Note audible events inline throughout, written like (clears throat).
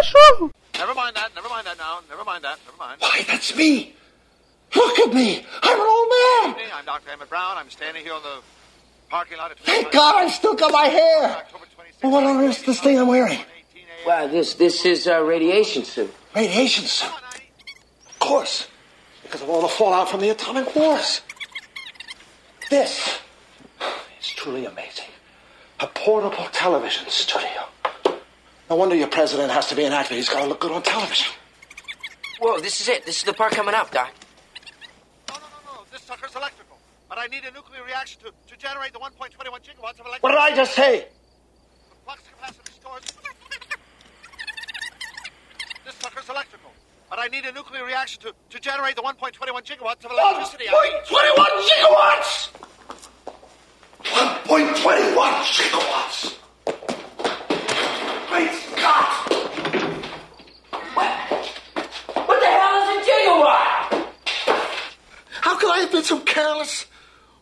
cachorro. Never mind that, never mind that now, never mind that, never mind. Why, that's me. Look at me. I'm an old man. I'm Dr. Emmett Brown. I'm standing here on the parking lot at Thank God I still got my hair. Well, what on earth is this thing I'm wearing? Wow, this this is a radiation suit. Radiation suit. Of course. Because of all the fallout from the atomic wars. This is truly amazing. A portable television studio. No wonder your president has to be an actor. He's got to look good on television. Whoa, this is it. This is the part coming up, Doc. No, no, no, no. This sucker's electrical. But I need a nuclear reaction to, to generate the 1.21 gigawatts of electric. What did I just say? The flux capacitor stores. this sucker's electrical. But I need a nuclear reaction to, to generate the 1.21 gigawatts of electricity. 1.21 gigawatts! 1.21 gigawatts! Great Scott! What the hell is a gigawatt? How could I have been so careless?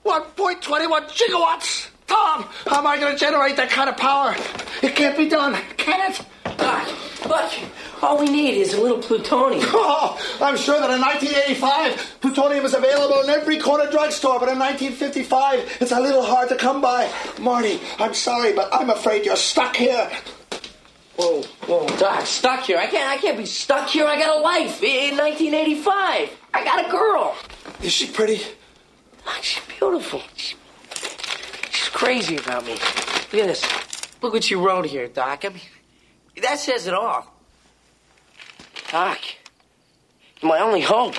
1.21 gigawatts! Tom, how am I going to generate that kind of power? It can't be done, can it? Look. All we need is a little plutonium. (laughs) Oh, I'm sure that in 1985, plutonium is available in every corner drugstore, but in 1955, it's a little hard to come by. Marty, I'm sorry, but I'm afraid you're stuck here. Whoa, whoa, Doc, stuck here. I can't, I can't be stuck here. I got a life in 1985. I got a girl. Is she pretty? Doc, she's beautiful. She's crazy about me. Look at this. Look what you wrote here, Doc. I mean, that says it all. Doc, my only hope.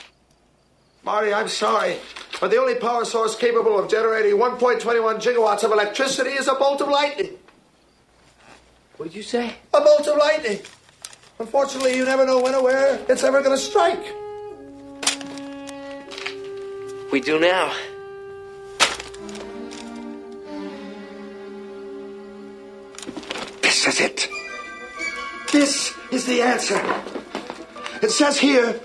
Marty, I'm sorry, but the only power source capable of generating 1.21 gigawatts of electricity is a bolt of lightning. What did you say? A bolt of lightning. Unfortunately, you never know when or where it's ever going to strike. We do now. This is it. This is the answer. It says here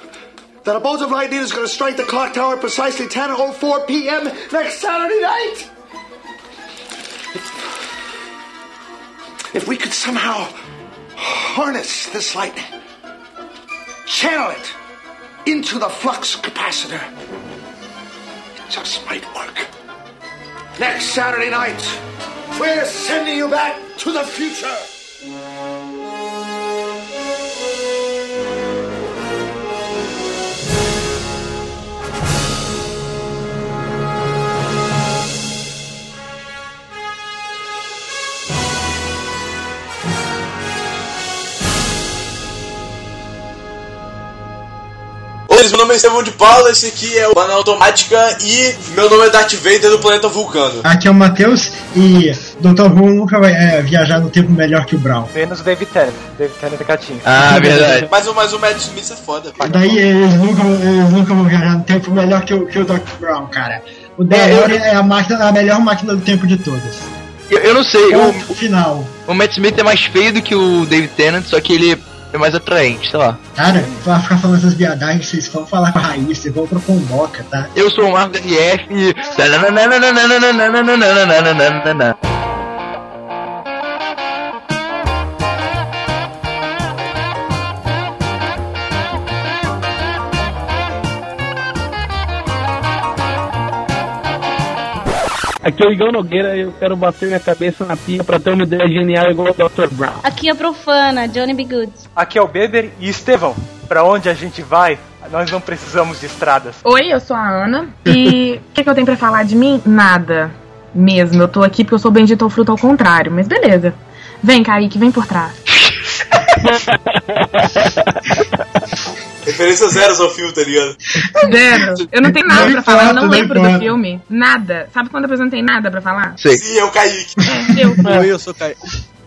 that a bolt of lightning is going to strike the clock tower precisely 10.04 p.m. next Saturday night. If we could somehow harness this light, channel it into the flux capacitor, it just might work. Next Saturday night, we're sending you back to the future. Meu nome é Estevão de Paula, esse aqui é o Banal Automática e meu nome é Darth Vader do planeta Vulcano. Aqui é o Matheus e Dr. Who nunca vai é, viajar no tempo melhor que o Brown. Menos o David Tennant. David Tennant é gatinho. Ah, (laughs) verdade. Mas, o- mas o Matt Smith é foda. Daí eles nunca, eles nunca vão viajar no tempo melhor que o, que o Dr. Brown, cara. O DeLorean é a, máquina, a melhor máquina do tempo de todas. Eu, eu não sei, o, Ponto final. o Matt Smith é mais feio do que o David Tennant, só que ele é mais atraente, sei lá. Cara, pra ficar falando essas viadagens, vocês vão falar com a raiz, vocês vão pro Pomboca, tá? Eu sou o Marco RF e. Aqui é o Igão Nogueira e eu quero bater minha cabeça na pia pra ter uma ideia genial igual o Dr. Brown. Aqui é a profana, Johnny B. Good. Aqui é o Beber e Estevão. Pra onde a gente vai, nós não precisamos de estradas. Oi, eu sou a Ana. E o que, que eu tenho pra falar de mim? Nada. Mesmo. Eu tô aqui porque eu sou bendito ao fruto ao contrário. Mas beleza. Vem, Kaique, vem por trás. (laughs) Referência zeros ao filme, tá ligado? Zero. Eu não tenho nada pra falar, eu não lembro do filme. Nada. Sabe quando a pessoa não tem nada pra falar? Sei. Sim, é o Kaique. É, (laughs) eu. Oi, eu sou.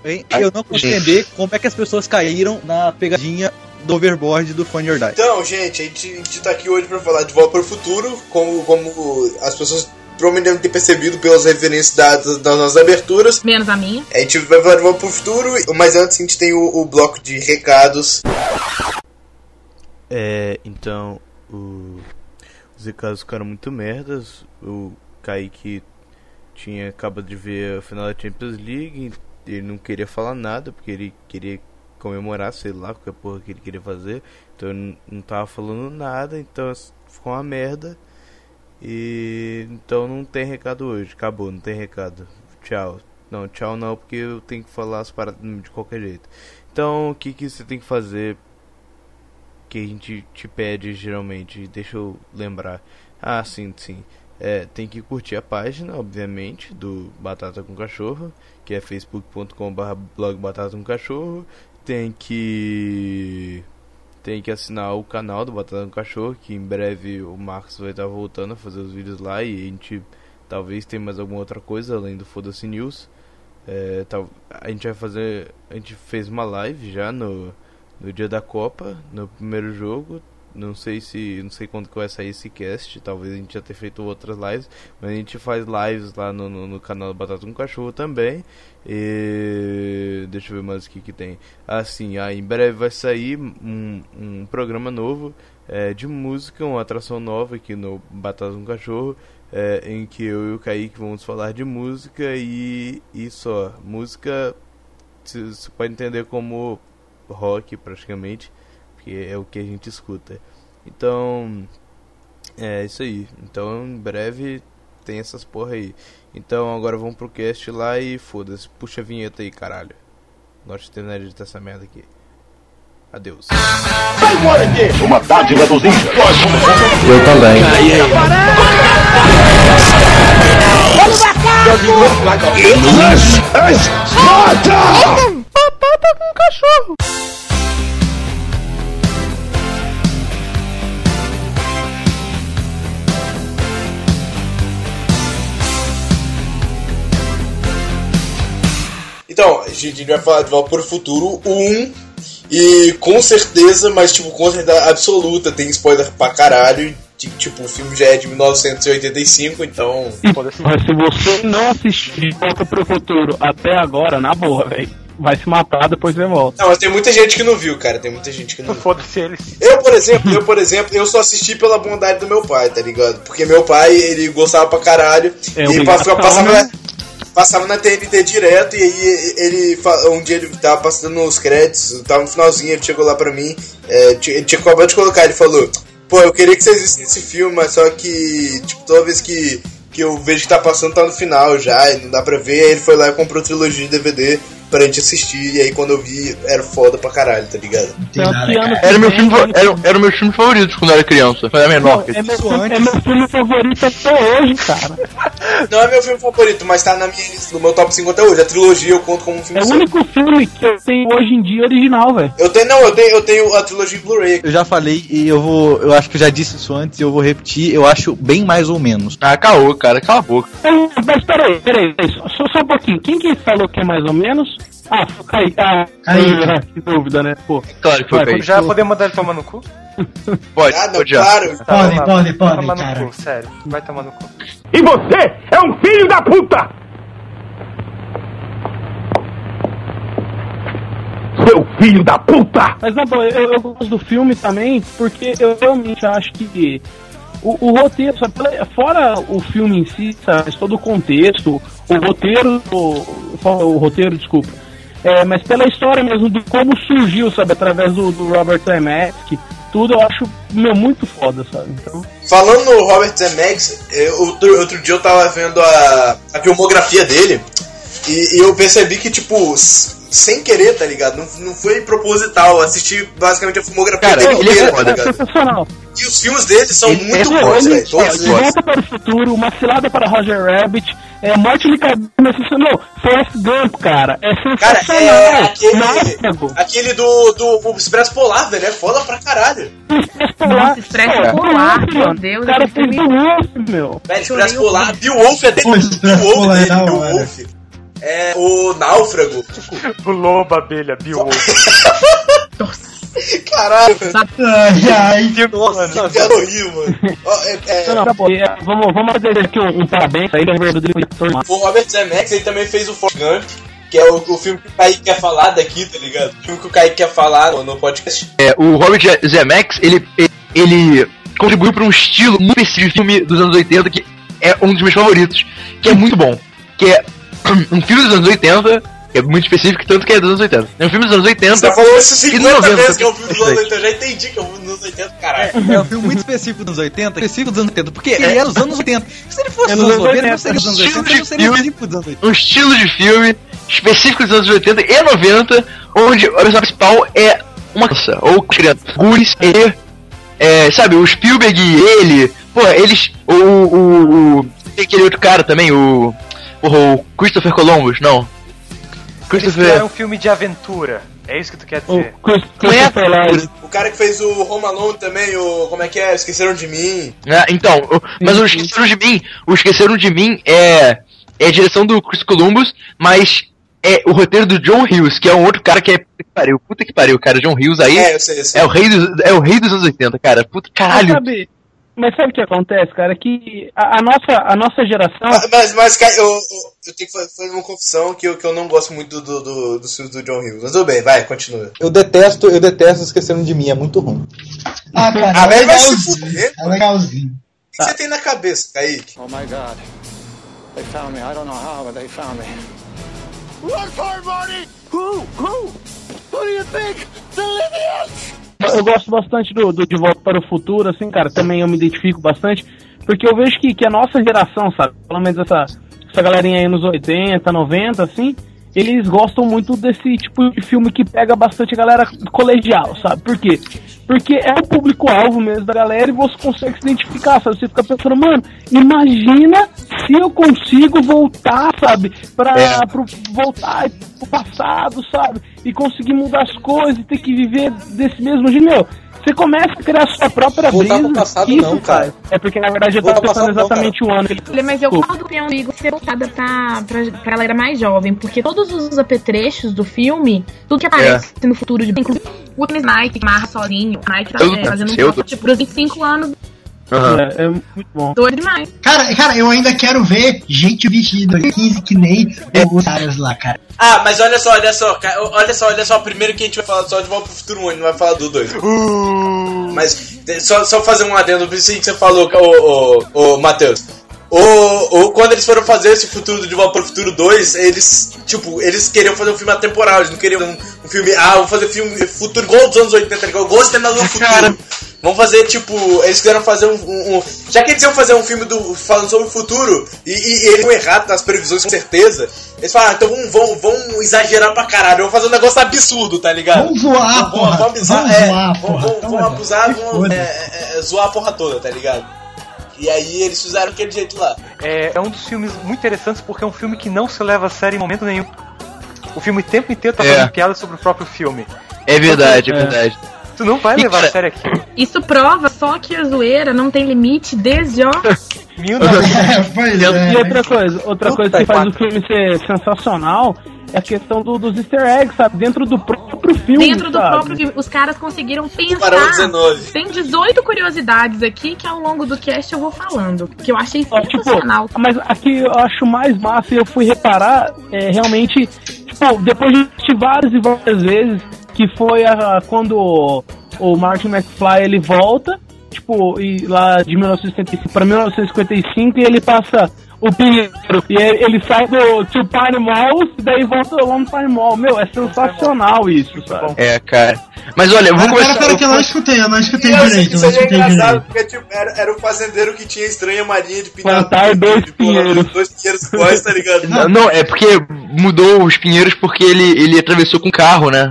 Hein? Eu não consigo entender como é que as pessoas caíram na pegadinha do overboard do Funny or Die. Então, gente, a gente, a gente tá aqui hoje pra falar de Volta para o Futuro, como, como as pessoas provavelmente devem ter percebido pelas referências dadas das nossas aberturas. Menos a minha. A gente vai falar de Volta para o Futuro, mas antes a gente tem o, o bloco de recados. É, então, o, os recados ficaram muito merdas. O Kaique tinha acabado de ver a final da Champions League, ele não queria falar nada, porque ele queria comemorar, sei lá, qualquer porra que ele queria fazer. Então n- não tava falando nada, então ficou uma merda. E então não tem recado hoje, acabou, não tem recado. Tchau. Não, tchau não, porque eu tenho que falar as paradas de qualquer jeito. Então, o que que você tem que fazer que a gente te pede geralmente? Deixa eu lembrar. Ah, sim, sim. É, tem que curtir a página, obviamente, do Batata com Cachorro, que é facebook.com.br blog Batata com Cachorro. Tem que tem que assinar o canal do Batata com Cachorro, que em breve o Marcos vai estar voltando a fazer os vídeos lá e a gente talvez tenha mais alguma outra coisa além do Foda-se News. É, a gente vai fazer. A gente fez uma live já no, no dia da Copa, no primeiro jogo. Não sei se. Não sei quando que vai sair esse cast. Talvez a gente já tenha feito outras lives. Mas a gente faz lives lá no, no, no canal Batata com Cachorro também. E. Deixa eu ver mais o que, que tem. Assim, ah, em breve vai sair um, um programa novo é, de música, uma atração nova aqui no Batata com Cachorro é, em que eu e o Kaique vamos falar de música e, e só. Música você pode entender como rock praticamente, porque é o que a gente escuta. Então, é isso aí. Então, em breve tem essas porra aí. Então, agora vamos pro cast lá e foda-se. Puxa a vinheta aí, caralho. Gosto de terminar de editar essa merda aqui. Adeus. Uma dádiva dos índios. Eu também. Batata com cachorro. Então, a gente vai falar de Volta para o Futuro 1. E com certeza, mas tipo, com certeza absoluta, tem spoiler pra caralho. de- Tipo, o filme já é de 1985, então. Mas se você não assistir Volta pro Futuro até agora, na boa, velho, vai se matar, depois você volta. Não, mas tem muita gente que não viu, cara. Tem muita gente que não viu. Foda-se eles. Eu, por (laughs) exemplo, eu, por exemplo, eu só assisti pela bondade do meu pai, tá ligado? Porque meu pai, ele gostava pra caralho. É e ele passava, passava, né? na, passava na TNT direto. E aí ele, um dia ele tava passando os créditos, tava no finalzinho, ele chegou lá pra mim. é, ele tinha acabado de colocar, ele falou: Pô, eu queria que vocês vissem esse filme, mas só que, tipo, toda vez que, que eu vejo que tá passando, tá no final já, e não dá pra ver. Aí ele foi lá e comprou trilogia de DVD pra gente assistir. E aí quando eu vi, era foda pra caralho, tá ligado? Era meu, filme, era, era o meu filme favorito quando eu era criança. Quando eu era menor. É meu, filme, é meu filme favorito até hoje, cara. (laughs) Não é meu filme favorito, mas tá na minha lista, no meu top 5 até hoje. A trilogia eu conto como um filme É o único filme que eu tenho hoje em dia original, velho. Eu tenho, não, eu tenho, eu tenho a trilogia Blu-ray. Eu já falei e eu vou. Eu acho que eu já disse isso antes e eu vou repetir. Eu acho bem mais ou menos. Ah, caô, cara, cala a boca. Mas peraí, peraí, peraí, só, só um pouquinho. Quem que falou que é mais ou menos? Ah, foi o Kaique. Ah, Kaique. ah, que dúvida, né? Pô. Claro que foi Kaique. Já podemos mandar ele tomar no cu? Pode, Ah, não, pode claro. Tá, Pode, vai- pode, vai pode, tomar no cara. cu, sério. Vai tomar no cu. E você é um filho da puta! Seu filho da puta! Mas na boa, eu, eu gosto do filme também porque eu realmente acho que o, o roteiro, sabe, fora o filme em si, sabe, todo o contexto, o roteiro, o, o roteiro, desculpa, é, mas pela história mesmo de como surgiu, sabe, através do, do Robert Zemeckis, tudo eu acho meu, muito foda, sabe? Então, Falando no Robert Zemeckis, eu- outro, outro dia eu tava vendo a, a filmografia dele e, e eu percebi que, tipo, sem querer, tá ligado? Não, não foi proposital. Eu assisti basicamente a filmografia Cara, dele ele é inteira, tá é ligado? sensacional. E os filmes dele são Ele muito é bons, velho. Todos De eles. Volta para o Futuro, Uma Cilada para Roger Rabbit, é, Morte de Cabeça, não, Forrest Gump, cara, é Cara, sensacional. é aquele, Náufrago. aquele do, do Expresso Polar, velho, é foda pra caralho. Nossa, Expresso Polar, meu Deus, cara fez filme- Wolf, meu. Velho, Expresso Polar, Bill Wolf é dele. Pô, Bill Expresso Wolf Polar é dele, hora. Wolf. É o Náufrago. O lobo, abelha, Bill (laughs) Wolf. Caralho, ai. eu quero rir, mano. É- é- Não, não. É, vamos, vamos fazer aqui um, um parabéns pra ele, é verdadeiro. O Robert Zemeckis ele também fez o Forrest Gump, que é o, o filme que o Kaique quer falar daqui, tá ligado? O filme que o Kaique quer falar no, podcast. É, o Robert Ze- Zemeckis, ele, ele contribuiu para um estilo muito específico de filme dos anos 80 que é um dos meus favoritos, que é muito bom. Que é um filme dos anos 80, que é muito específico, tanto que é dos anos 80. É um filme dos anos 80. Você falou isso e 50 90, vezes que é o filme dos anos isso aí. 80. Eu já entendi que é o filme dos anos 80, caralho. É um filme muito específico dos anos 80, específico dos anos 80, porque ele é dos anos 80. Se ele fosse É dos nos anos anos 90, não 80. seria dos anos 80, não seria Filme. específico dos anos 80. um estilo de filme específico dos anos 80 e 90, onde a personagem principal é uma criança, ou criança. Goonies e, é, sabe, o Spielberg e ele, pô, eles, o, o, o tem aquele outro cara também, o, o Christopher Columbus, não. Eles Christopher... fizeram um filme de aventura. É isso que tu quer dizer? Não é aventura. O cara que fez o Home Alone também, o. Como é que é? Esqueceram de mim. Ah, então, o- mas o Esqueceram de Mim, o Esqueceram de Mim é, é a direção do Chris Columbus, mas é o roteiro do John Hughes, que é um outro cara que é. Puta que pariu, puta que pariu, cara. John Hughes aí É, eu sei, eu sei. é o rei dos, é o rei dos anos 80, cara. Puta caralho. sabe, mas sabe o que acontece, cara? Que a, a nossa, a nossa geração. Mas, mas, mas, cara, eu, eu, eu tenho que fa- fazer uma confissão que eu, que eu não gosto muito do, do, do, dos filmes do John Hughes. Mas tudo bem, vai, continua. Eu detesto, eu detesto Esqueceram de Mim, é muito ruim. Ah, cara, Ah, é velho, vai se legalzinho. fuder. É legalzinho. O que você tem na cabeça, Kaique? Oh my god. They found me. I don't know how, but they found me. Run for Marty! Who? Who? Who do you think? The Libyans! Eu gosto bastante do, do De Volta para o Futuro, assim, cara, também eu me identifico bastante, porque eu vejo que, que a nossa geração, sabe, pelo menos essa, essa galerinha aí nos 80, 90, assim, eles gostam muito desse tipo de filme que pega bastante a galera colegial, sabe? Por quê? Porque é o público-alvo mesmo da galera e você consegue se identificar, sabe? Você fica pensando, mano, imagina se eu consigo voltar, sabe? Pra, É. pro, voltar pro passado, sabe? E conseguir mudar as coisas e ter que viver desse mesmo jeito, meu. Você começa a criar a sua própria Voltar brisa. pro passado isso não, cara. É porque na verdade eu Voltar tava pensando passado não, exatamente o ano ele. Mas eu concordo com o amigo ser voltada pra, pra, pra galera mais jovem, porque todos os apetrechos do filme, tudo que aparece no futuro, de, inclusive o Nike que marra sozinho, o Nike tá é, fazendo um tipo, pros 25 anos, Aham. É, é muito bom. doido demais. Cara, cara, eu ainda quero ver gente vestida 15 que nem os caras lá, cara. Ah, mas olha só, olha só, olha só, olha só. Primeiro que a gente vai falar só de Volta pro Futuro 1, a gente não vai falar do 2. Mas eh, só, só fazer um adendo pra isso aí que você falou, ô, ô, ô Matheus. O, o, quando eles foram fazer esse futuro do De Volta pro Futuro 2, eles, tipo, eles queriam fazer um filme atemporal, eles não queriam um, um filme, ah, vamos fazer filme futuro igual dos anos 80, igual os Terminador do Futuro. Vamos fazer, tipo, eles quiseram fazer um, um- um- Já que eles iam fazer um filme do, falando sobre o futuro, e, e- e eles estão errados nas previsões, com certeza, eles falaram, ah, então vamos, vamos, vamos exagerar pra caralho, vamos fazer um negócio absurdo, tá ligado? Vamos zoar, Vamos, porra. vamos abusar, Vamos é, zoar, porra. vamos, Então, vamos abusar, vamos é, é, é, zoar a porra toda, tá ligado? E aí eles fizeram aquele jeito lá. É, é um dos filmes muito interessantes porque é um filme que não se leva a sério em momento nenhum. O filme o tempo inteiro tá É. fazendo piada sobre o próprio filme. É verdade, é É. verdade. Tu não vai E, levar a sério aquilo. Isso prova só que a zoeira não tem limite desde, ó, (laughs) Mil. É, pois é. E outra coisa, outra Puta coisa que faz o filme ser sensacional é a questão do- dos easter eggs, sabe? Dentro do próprio filme. dentro do sabe? próprio filme. Os caras conseguiram pensar. 19. Tem 18 curiosidades aqui que ao longo do cast eu vou falando. Que eu achei Ó, tipo, sensacional. mas aqui eu acho mais massa e eu fui reparar é, realmente, tipo, depois de assistir várias e várias vezes, que foi a, quando o, o Martin McFly ele volta, tipo, e lá de 1975 para 1955 e ele passa o Pinheiro. E ele ele sai do Two Pine Malls e daí volta lá no Pine Mall. Meu, é sensacional isso, sabe? É, cara. Mas olha, eu vou Pera, começar. pera, pera, que eu não escutei, eu não escutei Isso, direito, eu isso é engraçado, direito. porque tipo, era, era o fazendeiro que tinha estranha marinha de pintar Plantar dois de porra, pinheiros. dois pinheiros iguais, tá ligado? Não, não, é porque mudou os pinheiros porque ele, ele atravessou com carro, né?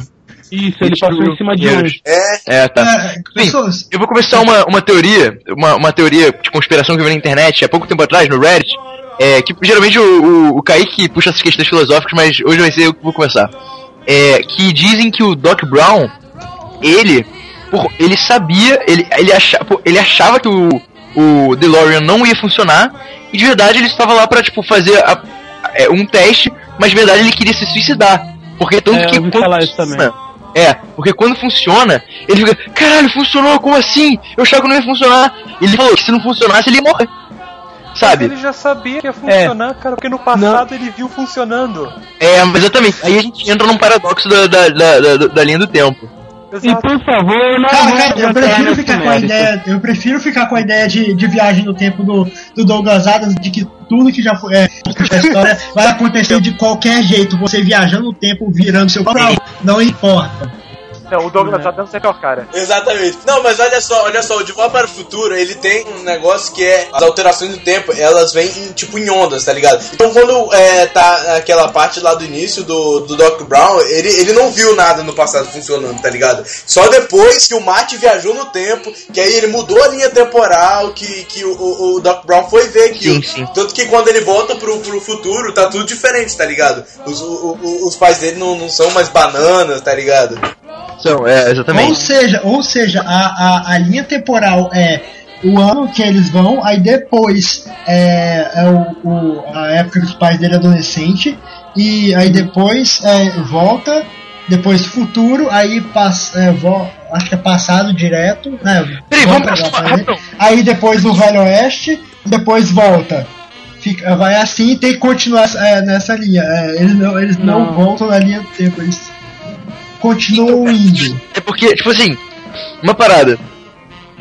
Isso, ele passou em cima de um. Pinheiros. É, É, tá. É, Sim, pessoas, eu vou começar uma, uma teoria, uma, uma teoria de conspiração que eu vi na internet há pouco tempo atrás, no Reddit, é, que geralmente o, o, o Kaique puxa essas questões filosóficas, mas hoje vai ser eu que vou começar. É, que dizem que o Doc Brown, ele, por, ele sabia, ele, ele, acha, ele achava que o, o DeLorean não ia funcionar, e de verdade ele estava lá pra, tipo, fazer a- é, um teste, mas de verdade ele queria se suicidar. Porque tanto É, que eu ouvi falar isso também. É, porque quando funciona, ele fica, caralho, funcionou, como assim? Eu achava que não ia funcionar. Ele falou que se não funcionasse, ele ia morrer. Sabe? Ele já sabia que ia funcionar, cara, porque no passado ele viu funcionando. É, mas exatamente. Aí a gente entra num paradoxo da, da, da, da- da linha do tempo. E por favor, não Cara, cara, eu prefiro ficar com a ideia, eu prefiro ficar com a ideia de, de viagem no tempo do, do Douglas Adams, de que tudo que já foi é, a história vai acontecer de qualquer jeito. Você viajando no tempo, virando seu próprio, não importa. Não, o Douglas Adams é pior cara. Exatamente. Não, mas olha só, olha só, o De Volta para o Futuro, ele tem um negócio que é as alterações do tempo, elas vêm em, tipo em ondas, tá ligado? Então quando é, tá aquela parte lá do início do, do Doc Brown, ele, ele não viu nada no passado funcionando, tá ligado? Só depois que o Marty viajou no tempo, que aí ele mudou a linha temporal, que, que o, o, o Doc Brown foi ver aquilo. Sim, sim. Tanto que quando ele volta pro, pro futuro, tá tudo diferente, tá ligado? Os, o- o- os pais dele não, não são mais bananas, tá ligado? É, Ou exatamente. seja, ou seja, a, a, a linha temporal é o ano que eles vão, aí depois é, é o, o- a época que os pais dele é adolescente, e aí depois é, volta, depois futuro, aí passa, é, vo- acho que é passado direto, né? Peraí, vamos pra-. Aí depois o Velho Oeste, depois volta. Fica, vai assim e tem que continuar é, nessa linha. É, eles não, eles não. Não. voltam na linha do tempo, eles continuam indo. É porque, tipo assim, uma parada.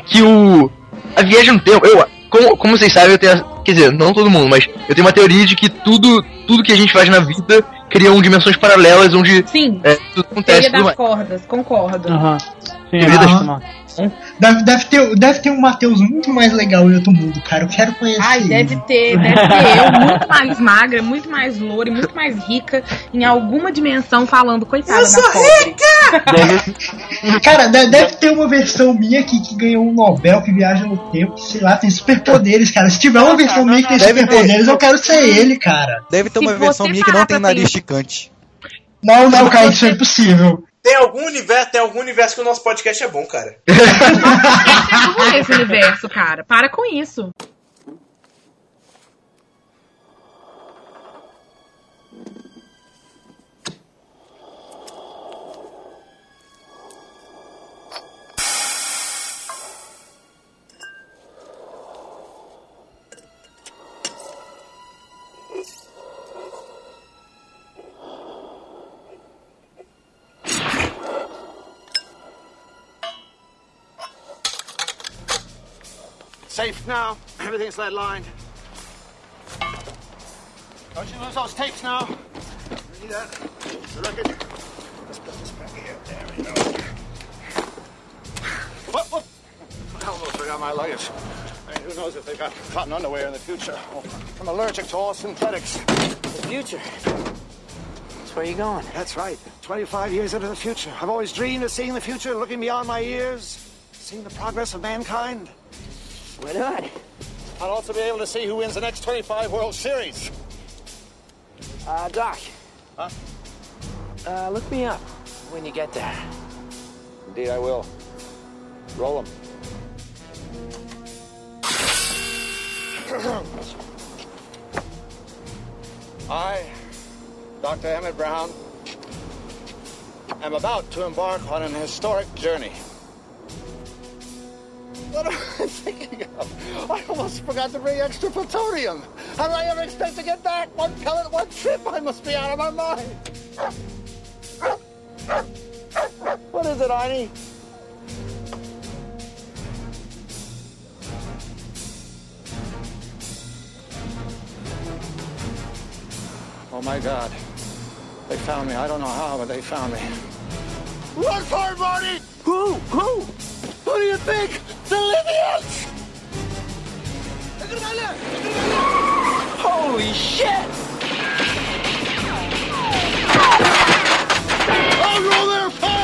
Que o. A viagem no tempo, eu. Como, como vocês sabem, eu tenho. a- Quer dizer, não todo mundo, mas eu tenho uma teoria de que tudo, tudo que a gente faz na vida criam dimensões paralelas onde Sim, é, tudo acontece teoria e das cordas, concordo. Aham. Sim. Deve, deve, ter, deve ter um Matheus muito mais legal em outro mundo, cara. Eu quero conhecer. Ai, ele. deve ter, deve (laughs) ter eu muito mais magra, muito mais loura e muito mais rica em alguma dimensão falando, coitada Eu sou da pobre. Cara, de- deve ter uma versão minha que, que ganhou um Nobel que viaja no tempo, sei lá, tem superpoderes, cara. Se tiver uma versão minha que tem superpoderes, eu quero ser ele, cara. Deve ter Se uma versão minha que não tem nariz pensar- esticante. Não, não, cara, isso é impossível. Tem algum universo, tem algum universo que o nosso podcast é bom, cara. Como é esse universo, cara? Para com isso. Safe now. Everything's lead lined. Don't you lose those tapes now. See that? The record. Let's put this back here. There we go. What? What? I almost forgot my luggage. I mean, who knows if they've got cotton underwear in the future? I'm allergic to all synthetics. The future. That's where you going? That's right. 25 years into the future. I've always dreamed of seeing the future, looking beyond my years, seeing the progress of mankind. Why not? I'll also be able to see who wins the next 25 World Series. Uh, Doc. Huh? Uh, look me up when you get there. Indeed, I will. Roll 'em. (clears throat) I, Dr. Emmett Brown, am about to embark on an historic journey. What am I thinking of? I almost forgot to bring extra plutonium. How did I ever expect to get back? One pellet, one trip. I must be out of my mind. What is it, Arnie? Oh my God. They found me. I don't know how, but they found me. Run for it, Marty! Who? Who? Who do you think? oblivious! Holy shit! Hold oh, roll there!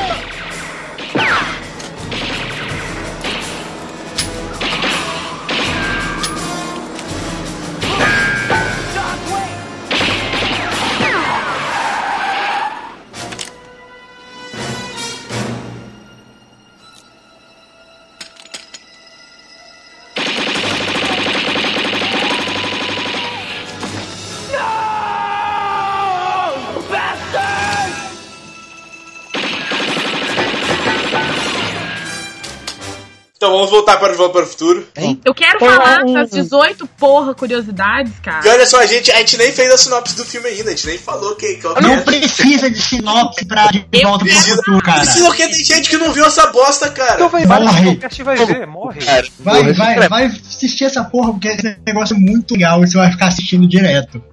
Vamos voltar para o Volta para o Futuro. Eu quero Foi falar das 18 porra curiosidades, E cara. olha só, a gente, a gente nem fez a sinopse do filme ainda, a gente nem falou que. qual que Não é. precisa de sinopse pra De Volta pro Precisa, Futuro, cara. precisa porque tem gente que não viu essa bosta, cara. Então vai, Morre. vai, o cast vai ver, morre. Vai, vai, vai assistir essa porra, porque esse negócio é muito legal e você vai ficar assistindo direto.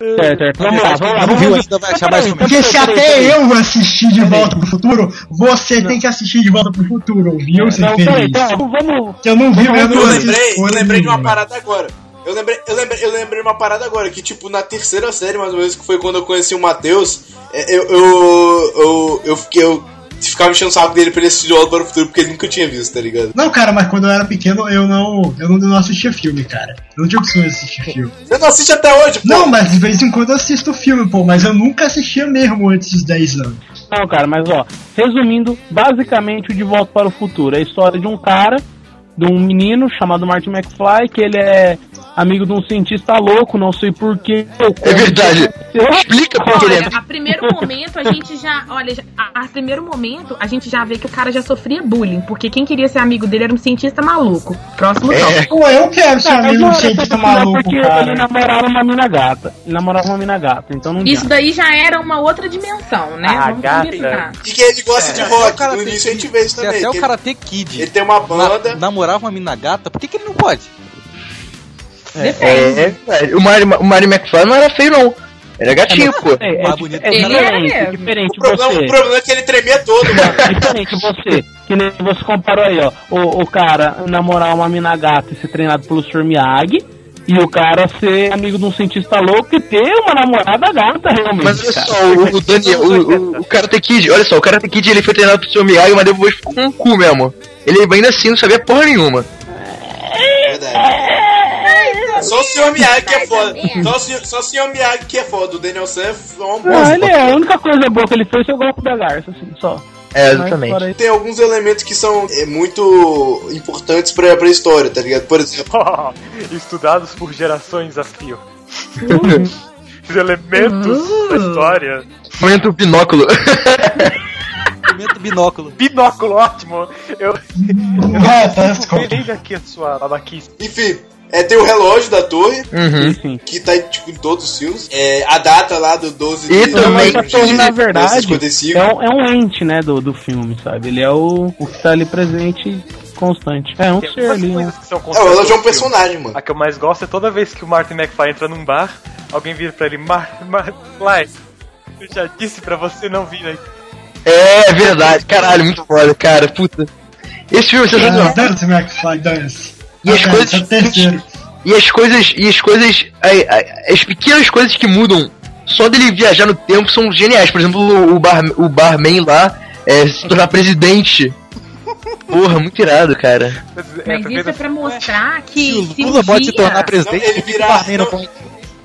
Certo, certo. Vamos lá, vamos lá. Não viu Vamos ainda, vai achar mais um. Porque se até eu assistir De Volta pro Futuro, você tem que assistir De Volta pro Futuro, viu, Não, peraí, então, vamos. Que eu não vi, eu não lembrei, eu lembrei de uma parada agora. Eu lembrei, eu lembrei, eu lembrei uma parada agora, que tipo, na terceira série, mais ou menos, que foi quando eu conheci o Matheus, é, eu, eu, eu, eu eu ficava enchendo o saco dele pra ele assistir De Volta para o Futuro, porque ele nunca tinha visto, tá ligado? Não, cara, mas quando eu era pequeno, eu não, eu não, não assistia filme, cara. Eu não tinha costume de assistir filme. Você não assiste até hoje, pô. Não, mas de vez em quando eu assisto filme, pô, mas eu nunca assistia mesmo antes dos 10 anos. Não, cara, mas ó, resumindo, basicamente o De Volta para o Futuro é a história de um cara, de um menino chamado Martin McFly, que ele é amigo de um cientista louco, não sei porquê. É verdade. Explica ele Olha, é. a primeiro momento a gente já. Olha, a, a primeiro momento a gente já vê que o cara já sofria bullying, porque quem queria ser amigo dele era um cientista maluco. Próximo É. eu quero ser mas amigo de era cientista pra falar maluco, porque ele cara. namorava uma mina gata. Ele namorava uma mina gata, então não Isso daí já era uma outra dimensão, né? Ah, Vamos gata. combinar. E que ele gosta de até o rock, no início a gente vê isso também. até o Karate Kid ele, ele tem uma banda. na- namorava uma mina gata, por que, que ele não pode? Depende. É, velho. o Mario, o Mario McFly não era feio, não. Era gatinho, pô. É, é, bonito é era diferente, O problema, você. o problema é que ele tremia todo, mano. É diferente você, que nem você comparou aí, ó. O, o cara namorar uma mina gata e ser treinado pelo Sr. Miyagi, e o cara ser amigo de um cientista louco e ter uma namorada gata, realmente. Mas olha cara. só, o, o Daniel, o, o, o Karate Kid, olha só, o Karate Kid ele foi treinado pro seu Miyagi, mas depois ficou com o cu mesmo. Ele ainda assim não sabia porra nenhuma. Verdade. Só o Sr. Miyagi que é foda. Só o, senhor- só o Sr. Miyagi que é foda. O Daniel San é uma Não, bosta. ele é, a única coisa boa que ele fez foi o golpe da garça, assim, só. É, exatamente. Tem alguns elementos que são é, muito importantes pra, pra história, tá ligado? Por exemplo, (laughs) Estudados por gerações a fio. Os elementos da história. Momento binóculo. Momento binóculo. Binóculo, ótimo. Eu, É, tá, desculpa. Verei aqui a sua babaquice. enfim, é, tem o relógio da torre, Uhum. Que tá tipo, em todos os filmes. É, a data lá do 12 E de também- a torre, na verdade, 1955. é um, é um ente, né, do, do filme, sabe? Ele é o, o que tá ali presente constante. É um ser ali, né? É, o relógio é um personagem, mano. A que eu mais gosto é toda vez que o Martin McFly entra num bar, alguém vira pra ele, Martin McFly, eu já disse pra você não vir aqui. É verdade, caralho, muito foda, cara, puta. Esse filme é Ah, sensacional. Dance, McFly, dance. E as cara, coisas. é. E as coisas. E as coisas. As pequenas coisas que mudam só dele viajar no tempo são geniais. Por exemplo, o, bar, o barman lá é, se tornar presidente. Porra, muito irado, cara. Mas isso é pra mostrar que Se o Lula pode se tornar presidente, ele por que vira- o Barney não não. pode?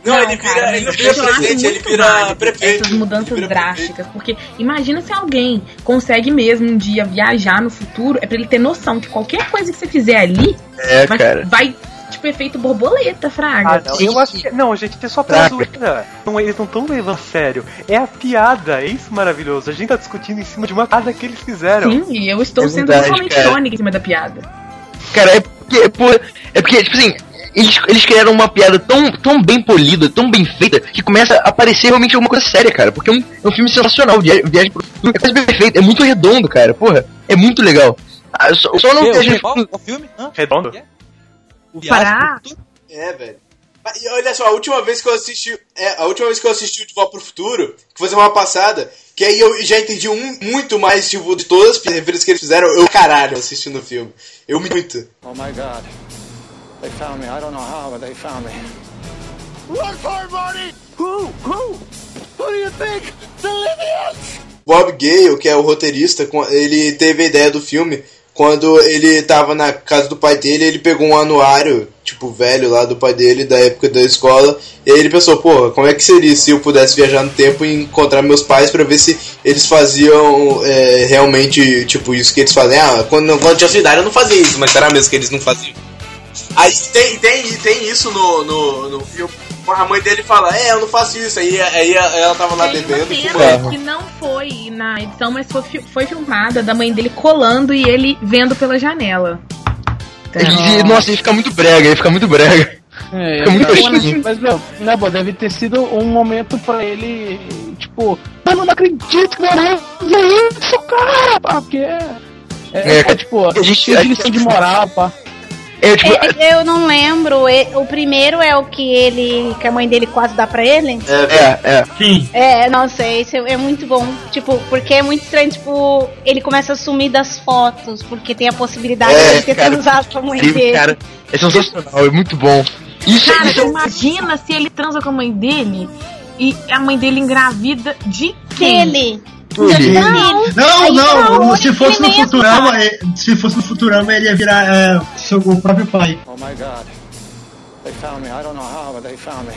Não, ele vira, cara, ele vira presidente, ele muito vira prefeito. Essas mudanças drásticas. Porque imagina se alguém consegue mesmo um dia viajar no futuro, é pra ele ter noção que qualquer coisa que você fizer ali É, vai, cara. vai tipo, efeito borboleta, Fraga. Ah, não, eu acho que. Não, gente, é só pra zoeira. Não, eles não estão levando a sério. É a piada, é isso maravilhoso. A gente tá discutindo em cima de uma piada que eles fizeram. Sim, e eu estou É sendo verdade, totalmente cara. tônica em cima da piada. Cara, é porque. É porque, é porque tipo assim. Eles, eles criaram uma piada tão, tão bem polida, tão bem feita, que começa a parecer realmente alguma coisa séria, cara. Porque é um, é um filme sensacional. Viagem, viagem pro futuro é quase perfeito. É muito redondo, cara. Porra, é muito legal. Ah, só, só não Que- o viagem que- Qual qual filme? Hã? Redondo? O Viagem Pará. É, velho. E olha só, a última vez que eu assisti. É, a última vez que eu assisti o De Volta pro Futuro, que foi semana passada, que aí eu já entendi um, muito mais, tipo, de todas as referências que eles fizeram, eu caralho assistindo o filme. Eu me muito. Oh my god. They found me. I don't know how, but they found me. Run for it, Marty! Who? Who? Who do you think? The Libyans! Bob Gale, que é o roteirista, ele teve a ideia do filme quando ele tava na casa do pai dele, ele pegou um anuário, tipo, velho lá do pai dele, da época da escola, e aí ele pensou, porra, como é que seria se eu pudesse viajar no tempo e encontrar meus pais pra ver se eles faziam é, realmente, tipo, isso que eles fazem. Ah, quando, quando eu tinha sua idade eu não fazia isso, mas será mesmo que eles não faziam? Aí tem, tem, tem isso no, no, no filme. A mãe dele fala, é, eu não faço isso. Aí, aí ela tava lá Tem uma bebendo. cena fumando. que não foi na edição, mas foi, foi filmada da mãe dele colando e ele vendo pela janela. Ele, nossa, ele fica muito brega, ele fica muito brega. É, Fica muito mas, mas, meu, né, pô, deve ter sido um momento pra ele, tipo, eu não acredito que irmão fez isso, cara, pá, porque é, é, É, pô, tipo, a gente- tem lição de moral, pá. É, tipo, É, eu não lembro. e- O primeiro é o que ele. que a mãe dele quase dá pra ele. é, é. Sim. É, nossa, esse é é muito bom. Tipo, porque é muito estranho, tipo, ele começa a sumir das fotos, porque tem a possibilidade É, de ele ter cara, transado com a mãe Incrível, dele. cara. É sensacional, é muito bom. Isso, Cara, isso é imagina se ele transa com a mãe dele e a mãe dele engravida de Dele. Não, não, não, se fosse no mesmo, Futurama, é, se fosse no Futurama, ele ia virar é, seu, o próprio pai. Oh my God. They found me. I don't know how, but they found me.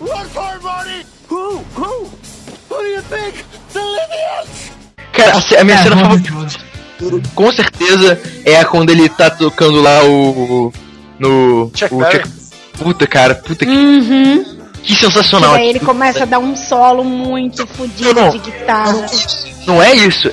Run for it, Marty! Who? Who? Who do you think? The Libyans! Cara, a, a minha É, cena favorita, com certeza, é a quando ele tá tocando lá o. No. Chuck o Berry. Puta, cara, puta que, Uhum. Que sensacional. daí ele começa a dar um solo muito fodido de guitarra. Não é isso.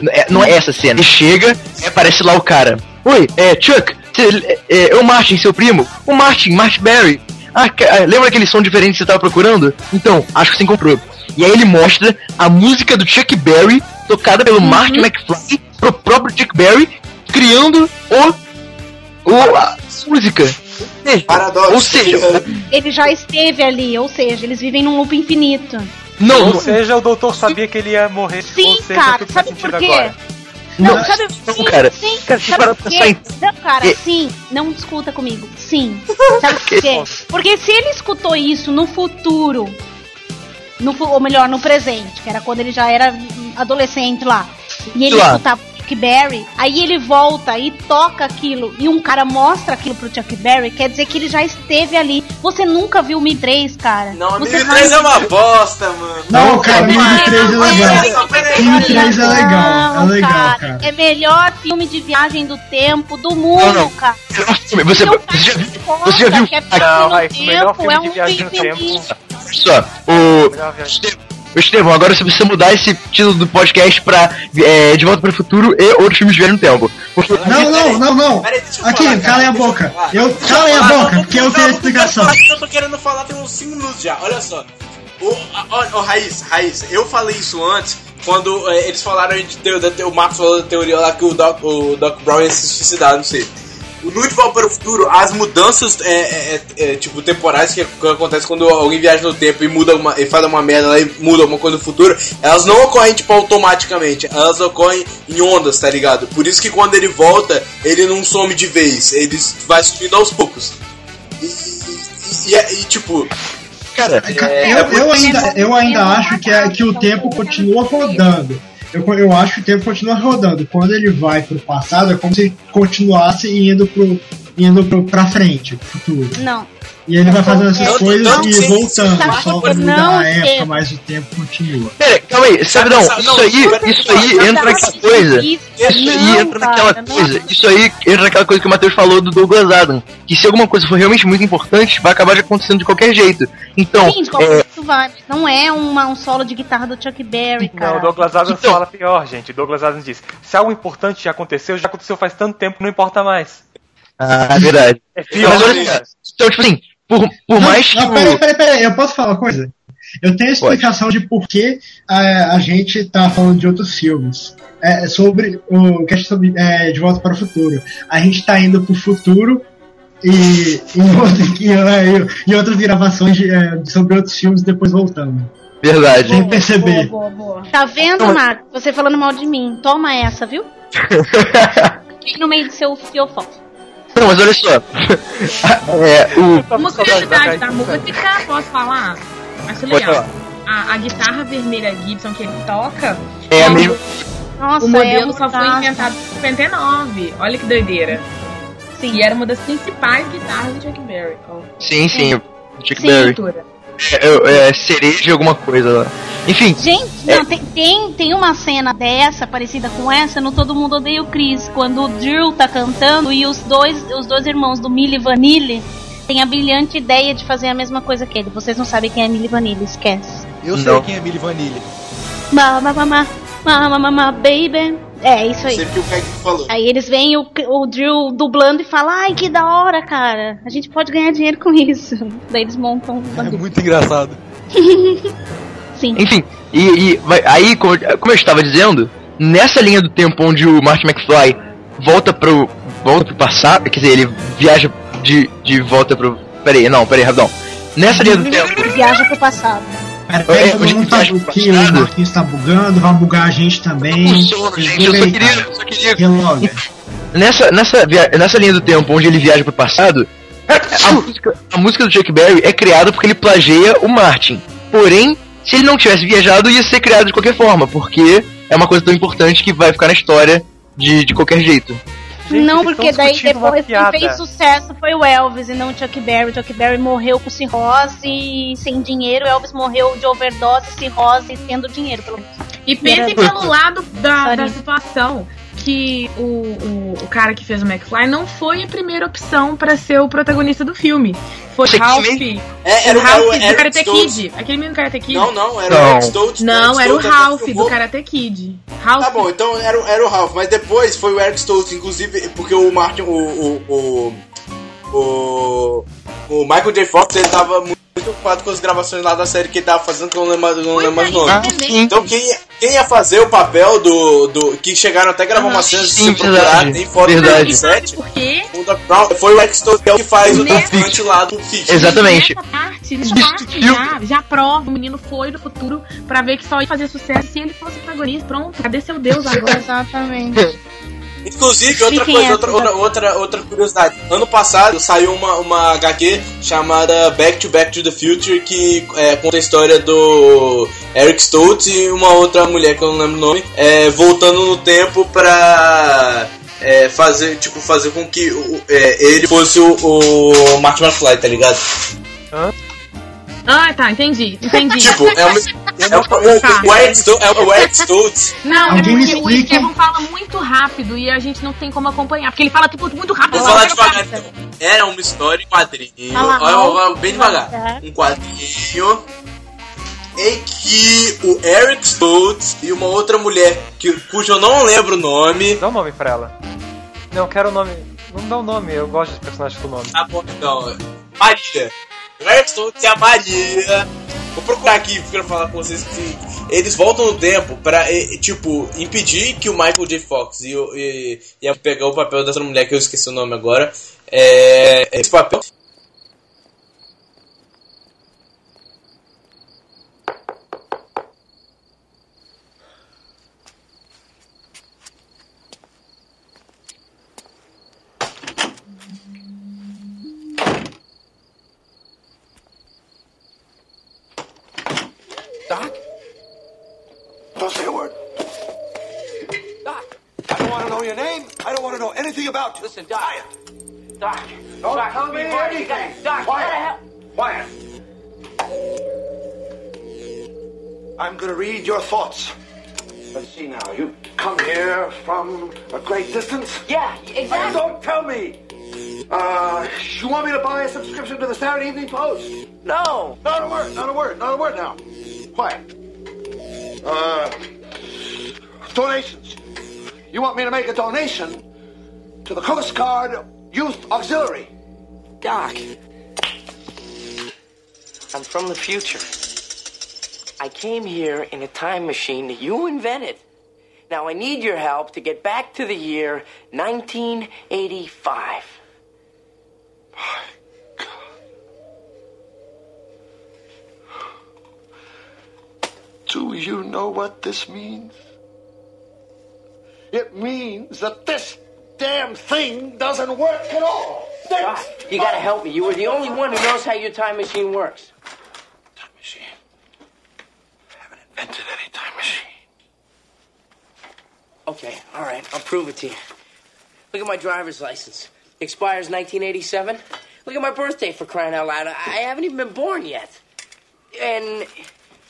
Não é, não é essa cena. Ele chega e aparece lá o cara. Oi, é Chuck, cê- é, é o Martin, seu primo. O Martin, Martin Barry. Ah, ah, lembra aquele som diferente que você tava procurando? Então, acho que você encontrou. E aí ele mostra a música do Chuck Berry, tocada pelo Martin McFly, pro próprio Chuck Berry, criando o. o a música. Ou seja, Paradoxo. Ou seja, Ele já esteve ali, ou seja, eles vivem num loop infinito. não, Ou seja, o doutor sabia que ele ia morrer. Sim, ou seja, cara, sabe por quê? agora. Não, Não, sabe? não, sim, cara. Sim, Cara, sabe por quê? Não, cara, É. sim. Não discuta comigo. Sim. (laughs) Sabe por quê? Porque se ele escutou isso no futuro, no, ou melhor, no presente, que era quando ele já era adolescente lá, e ele Claro. escutava Chuck Berry, aí ele volta e toca aquilo, e um cara mostra aquilo pro Chuck Berry, quer dizer que ele já esteve ali. Você nunca viu o Mi 3, cara. Não, a Você 1003 é uma bosta, mano. Não, cara, Não, Mini 3 é legal. Mini 3 é legal, é Não, legal, cara. É melhor filme de viagem do tempo do mundo, Não, não. cara. Você, você, já viu? Você já viu? que é Não, viagem o melhor filme é de um viagem no filme tempo. Olha só, o. Estevão, Ô, agora você mudar esse título do podcast pra é, De Volta para o Futuro e outros filmes de viagem no tempo. Porque. Não, não, não, não. Peraí, eu Aqui, falar, cara, calem a eu boca. Eu, calem a boca, não, porque eu não, tenho a explicação. falar que Eu tô querendo falar tem uns 5 minutos já, olha só. Ó, Raiz, Raiz, eu falei isso antes, quando é, eles falaram, a gente deu, da te- o Marcos falou da teoria lá que o Doc, o Doc Brown ia se suicidar, não sei. No De Volta para o Futuro, as mudanças é, é, é, é, tipo temporais que, que acontecem quando alguém viaja no tempo e muda uma, e faz uma merda e muda alguma coisa no futuro, elas não ocorrem tipo automaticamente, elas ocorrem em ondas, tá ligado? Por isso que quando ele volta, ele não some de vez, ele vai subindo aos poucos. E, e- e- e, tipo, Cara, Eu, eu ainda, eu ainda acho que, é, que o tempo continua rodando. Eu, eu acho que o tempo continua rodando. Quando ele vai pro passado, é como se continuasse indo pro, indo pro, pra frente, pro futuro. Não. E ele vai fazendo essas Não, coisas não, e sim, voltando. tá Só mudar não a época, mas o tempo continua. Pera, calma aí, sabe não, isso não, aí, isso aí entra naquela coisa. Isso aí Não, entra naquela coisa. Isso aí entra naquela coisa que o Matheus falou do Douglas Adam. Que se alguma coisa for realmente muito importante, vai acabar acontecendo de qualquer jeito. Então, Sim, de qualquer é, jeito vai. Não é uma, um solo de guitarra do Chuck Berry, cara. Não, o Douglas Adams Então- fala pior, gente. O Douglas Adams diz: se algo importante já aconteceu, já aconteceu faz tanto tempo, não importa mais. Ah, é verdade. É pior. Mas olha só, então, tipo assim, por, por Não, mais que não, peraí, peraí, peraí, eu posso falar uma coisa? Eu tenho a explicação de por que a, a gente tá falando de outros filmes. É, sobre o que é sobre é, De Volta para o Futuro. A gente tá indo pro futuro e em, outro- outras gravações de, é, sobre outros filmes depois voltando. Verdade. Sem perceber. Boa, boa, boa. Tá vendo, Marco? Você falando mal de mim. Toma essa, viu? (laughs) Fique no meio do seu fiofó. Não, mas olha só. (laughs) é, o, Uma curiosidade da música, posso falar? Acho legal. falar. A, a guitarra vermelha Gibson que ele toca, é a mesma. Nossa, o modelo é só foi inventado em 59. Olha que doideira. Sim. E era uma das principais guitarras do Chuck Berry. Ó. Sim, sim, Chuck Berry. cultura. É, é cereja alguma coisa lá. Enfim, Gente, não, tem, tem, tem uma cena dessa, parecida com essa, no Todo Mundo Odeia o Chris, quando o Drew tá cantando e os dois, os dois irmãos do Milli Vanilli têm a brilhante ideia de fazer a mesma coisa que ele. Vocês não sabem quem é Milli Vanilli, esquece. Eu sei Não. quem é Milli Vanilli. Ma, ma, ma, ma, ma, ma, ma, ma, baby. É, isso aí. Sempre que o falou. Aí eles veem o, o Drill dublando e falam, ai, que da hora, cara. A gente pode ganhar dinheiro com isso. (laughs) Daí eles montam um É muito engraçado. (laughs) Sim. Enfim, e, e vai- aí, como, como eu estava dizendo, nessa linha do tempo onde o Martin McFly volta pro, volta pro passado, quer dizer, ele viaja de, de volta pro. Peraí, não, peraí, rapidão. Nessa linha do tempo. Viaja pro passado. Pera, É, pera, todo mundo tá aqui, o Marquinhos tá bugando, vai bugar a gente também. Funciona, gente, eu só queria- eu só queria- Reloga. Nessa, nessa, nessa linha do tempo onde ele viaja pro passado, a música, a música do Chuck Berry é criada porque ele plageia o Martin. Porém, se ele não tivesse viajado, ia ser criado de qualquer forma, porque é uma coisa tão importante que vai ficar na história de, de qualquer jeito. Não, eles porque daí depois quem piada. fez sucesso foi o Elvis e não o Chuck Berry. O Chuck Berry morreu com cirrose e sem dinheiro. O Elvis morreu de overdose, cirrose e tendo dinheiro, pelo menos. E pensem pelo lado da, da situação que o, o, o cara que fez o McFly não foi a primeira opção pra ser o protagonista do filme. Foi Ralph. É, era o Ralph era do Karate. Kid. Aquele menino do Karate Kid. Não, não, era Não. o Eric Stoltz. Não, era o Ralph do Karate Kid. Ralph. Tá bom, então era, era o Ralph, mas depois foi o Eric Stoltz, inclusive, porque o Martin, o. o. o, o, o Michael J. Fox, ele tava muito ocupado com as gravações lá da série que ele tava fazendo, que eu não lembro, não lembro mais o nome. Ah. Então quem, quem ia fazer o papel do. do que chegaram até a gravar uma cena de Sim, se procurar, verdade. tem foto Verdade. do por quê? O Doc Brown foi o Eric Stoltz que é o que faz o traficante lá do Fit. Exatamente. Nessa parte, nessa Isso, parte viu? já, já prova. O menino foi do futuro pra ver que só ia fazer sucesso se ele fosse o protagonista. Pronto, cadê seu Deus agora? (laughs) Exatamente. Inclusive, outra coisa, outra, outra, outra, outra curiosidade. Ano passado saiu uma, uma HQ chamada Back to Back to the Future que é, conta a história do Eric Stoltz e uma outra mulher que eu não lembro o nome, é, voltando no tempo pra é, fazer, tipo, fazer com que o- é, ele fosse o, o Martin McFly, tá ligado? Ah, tá, entendi, entendi. Tipo, é, uma, é o, o, o, Eric Stoltz, é o Eric Stoltz. Não, Alguém é porque o. Estevão fala muito rápido e a gente não tem como acompanhar. Porque ele fala tipo, muito rápido. Vou falar devagar então. Era uma história em quadrinho. Fala bem devagar. Um quadrinho em que o Eric Stoltz e uma outra mulher, que, cujo eu não lembro o nome. Dá um nome pra ela. Não, eu quero o nome. Não dá o nome, eu gosto de personagens com nome. Tá bom, então. Maria. O Eric Stoltz e a Maria. Vou procurar aqui pra falar com vocês que eles voltam no tempo pra, tipo, impedir que o Michael J. Fox e, e, ia pegar o papel dessa mulher que eu esqueci o nome agora. É, esse papel Doc. Don't Doc, tell me be quiet. You anything. gotta- Doc, you Quiet. gotta help. Quiet. I'm going to read your thoughts. Let's see now. You come here from a great distance? Yeah, exactly. Don't tell me. Uh, you want me to buy a subscription to the Saturday Evening Post? No. Not a word, not a word, not a word now. Quiet. Uh, donations. You want me to make a donation to the Coast Guard Youth Auxiliary? Doc. I'm from the future. I came here in a time machine that you invented. Now I need your help to get back to the year 1985. My God. Do you know what this means? It means that this damn thing doesn't work at all. Doc, you gotta help me. You were the only one who knows how your time machine works. Time machine. I haven't invented any time machine. Okay, all right, I'll prove it to you. Look at my driver's license. Expires 1987. Look at my birthday for crying out loud. I I haven't even been born yet. And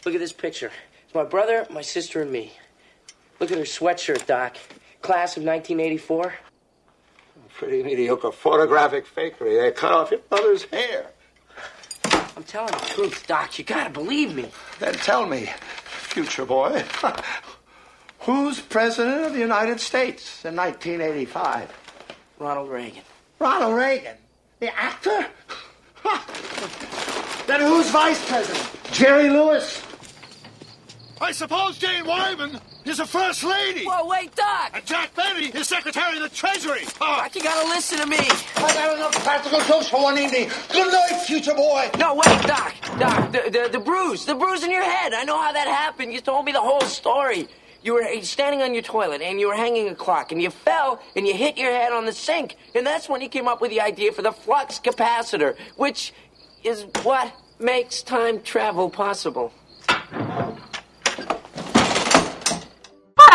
look at this picture. It's my brother, my sister, and me. Look at her sweatshirt, Doc. Class of 1984. Pretty mediocre photographic fakery. They cut off your mother's hair. I'm telling the truth, Doc. You gotta believe me. Then tell me, future boy, (laughs) Who's president of the United States in 1985? Ronald Reagan. Ronald Reagan. The actor? (laughs) Then who's vice president? Jerry Lewis. I suppose Jane Wyman is a first lady. Whoa, wait, Doc! And Jack Benny is secretary of the Treasury. Doc, ah. you gotta listen to me. I got enough practical jokes for one evening. Good night, future boy. No, wait, Doc. Doc, the, the, the bruise. The bruise in your head. I know how that happened. You told me the whole story. You were standing on your toilet and you were hanging a clock and you fell and you hit your head on the sink. And that's when you came up with the idea for the flux capacitor, which is what makes time travel possible.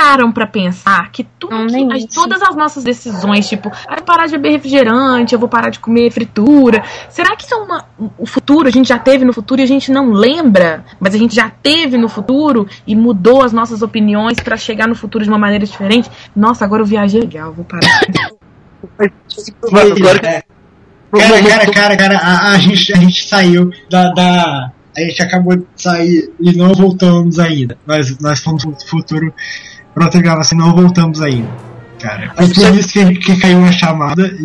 Pararam pra pensar que tudo que, as- todas as nossas decisões, tipo, ah, eu vou parar de beber refrigerante, eu vou parar de comer fritura. Será que isso é uma, o futuro? A gente já teve no futuro e a gente não lembra, mas a gente já teve no futuro e mudou as nossas opiniões pra chegar no futuro de uma maneira diferente? Nossa, agora eu viajei legal, vou parar. É. Cara, cara, cara, cara, a, a gente, a gente saiu da, da. A gente acabou de sair e não voltamos ainda. Nós, nós fomos no futuro pra outra gravação não voltamos ainda. Cara. É por isso que, que caiu a chamada e.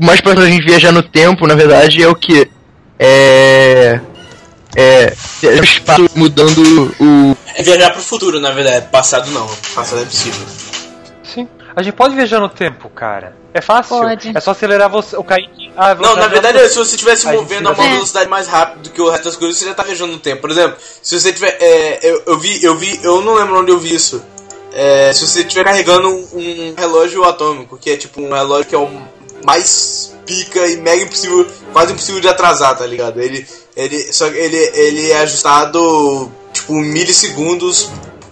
mais próximo da gente viajar no tempo, na verdade, é o que? É. É. é o espaço mudando o. É viajar pro futuro, na verdade. Passado não. Passado é possível. Sim. A gente pode viajar no tempo, cara. É fácil. Pode. É só acelerar você, o Kaique. Ah, Não, na verdade, você se você estivesse movendo a uma velocidade mais rápida do que o resto das coisas, você já tá viajando no tempo. Por exemplo, se você tiver. é, eu, eu vi, eu vi, eu não lembro onde eu vi isso. É, se você estiver carregando um, um relógio atômico, que é tipo um relógio que é o mais pica e mega impossível, quase impossível de atrasar, tá ligado? Ele, ele, só que ele, ele é ajustado tipo milissegundos,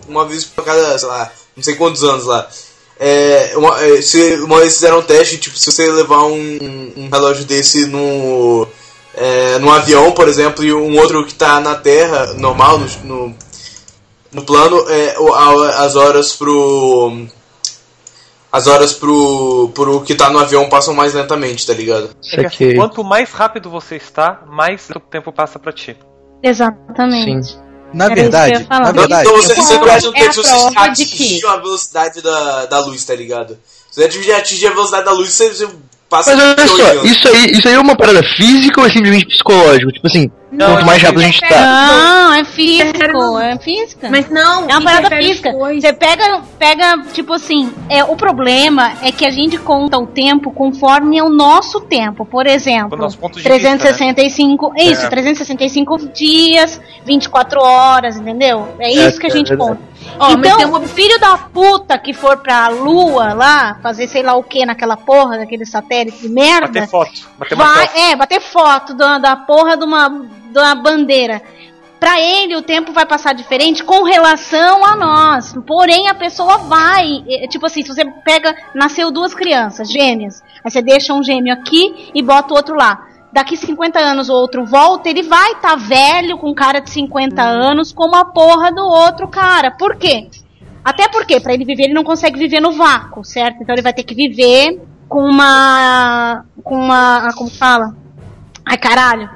uma vez por cada, sei lá, não sei quantos anos lá. É, uma, é, se uma vez fizeram um teste, tipo, se você levar um, um- um relógio desse no, é, num avião, por exemplo, e um outro que tá na Terra, normal, no, no, no plano, é, a- as horas pro. As horas pro, pro que tá no avião passam mais lentamente, tá ligado? É que assim, quanto mais rápido você está, mais o tempo passa pra ti. Exatamente. Na Era que verdade, na verdade, Então você, você não É tempo a se você prova de atingir que- a velocidade da, da luz, tá ligado? Se você atingir, atingir a velocidade da luz, você, você passa Mas olha só, anos. isso aí, isso aí é uma parada física ou é simplesmente psicológico? Tipo assim, quanto mais rápido a gente tá. Não, é físico, é física. Mas não, é uma parada física. Você pega, pega, tipo assim, é, o problema é que a gente conta o tempo conforme é o nosso tempo. Por exemplo, nosso ponto de vista, né? 365, isso, É. 365 dias, 24 horas, entendeu? É isso que a é gente verdade. conta. Mas então, tem o filho da puta que for pra lua lá, fazer sei lá o que naquela porra daquele satélite de merda. Bater foto. Bater Vai, selfie. é, bater foto da, da porra de uma, de uma bandeira. Pra ele, o tempo vai passar diferente com relação a nós. Porém, a pessoa vai. é, Tipo assim, se você pega. Nasceu duas crianças, gêmeas. Aí você deixa um gêmeo aqui e bota o outro lá. Daqui 50 anos o outro volta, ele vai estar tá velho, com cara de 50 anos, como a porra do outro cara. Por quê? Até porque, pra ele viver, ele não consegue viver no vácuo, certo? Então ele vai ter que viver com uma. com uma. como fala? Ai, caralho.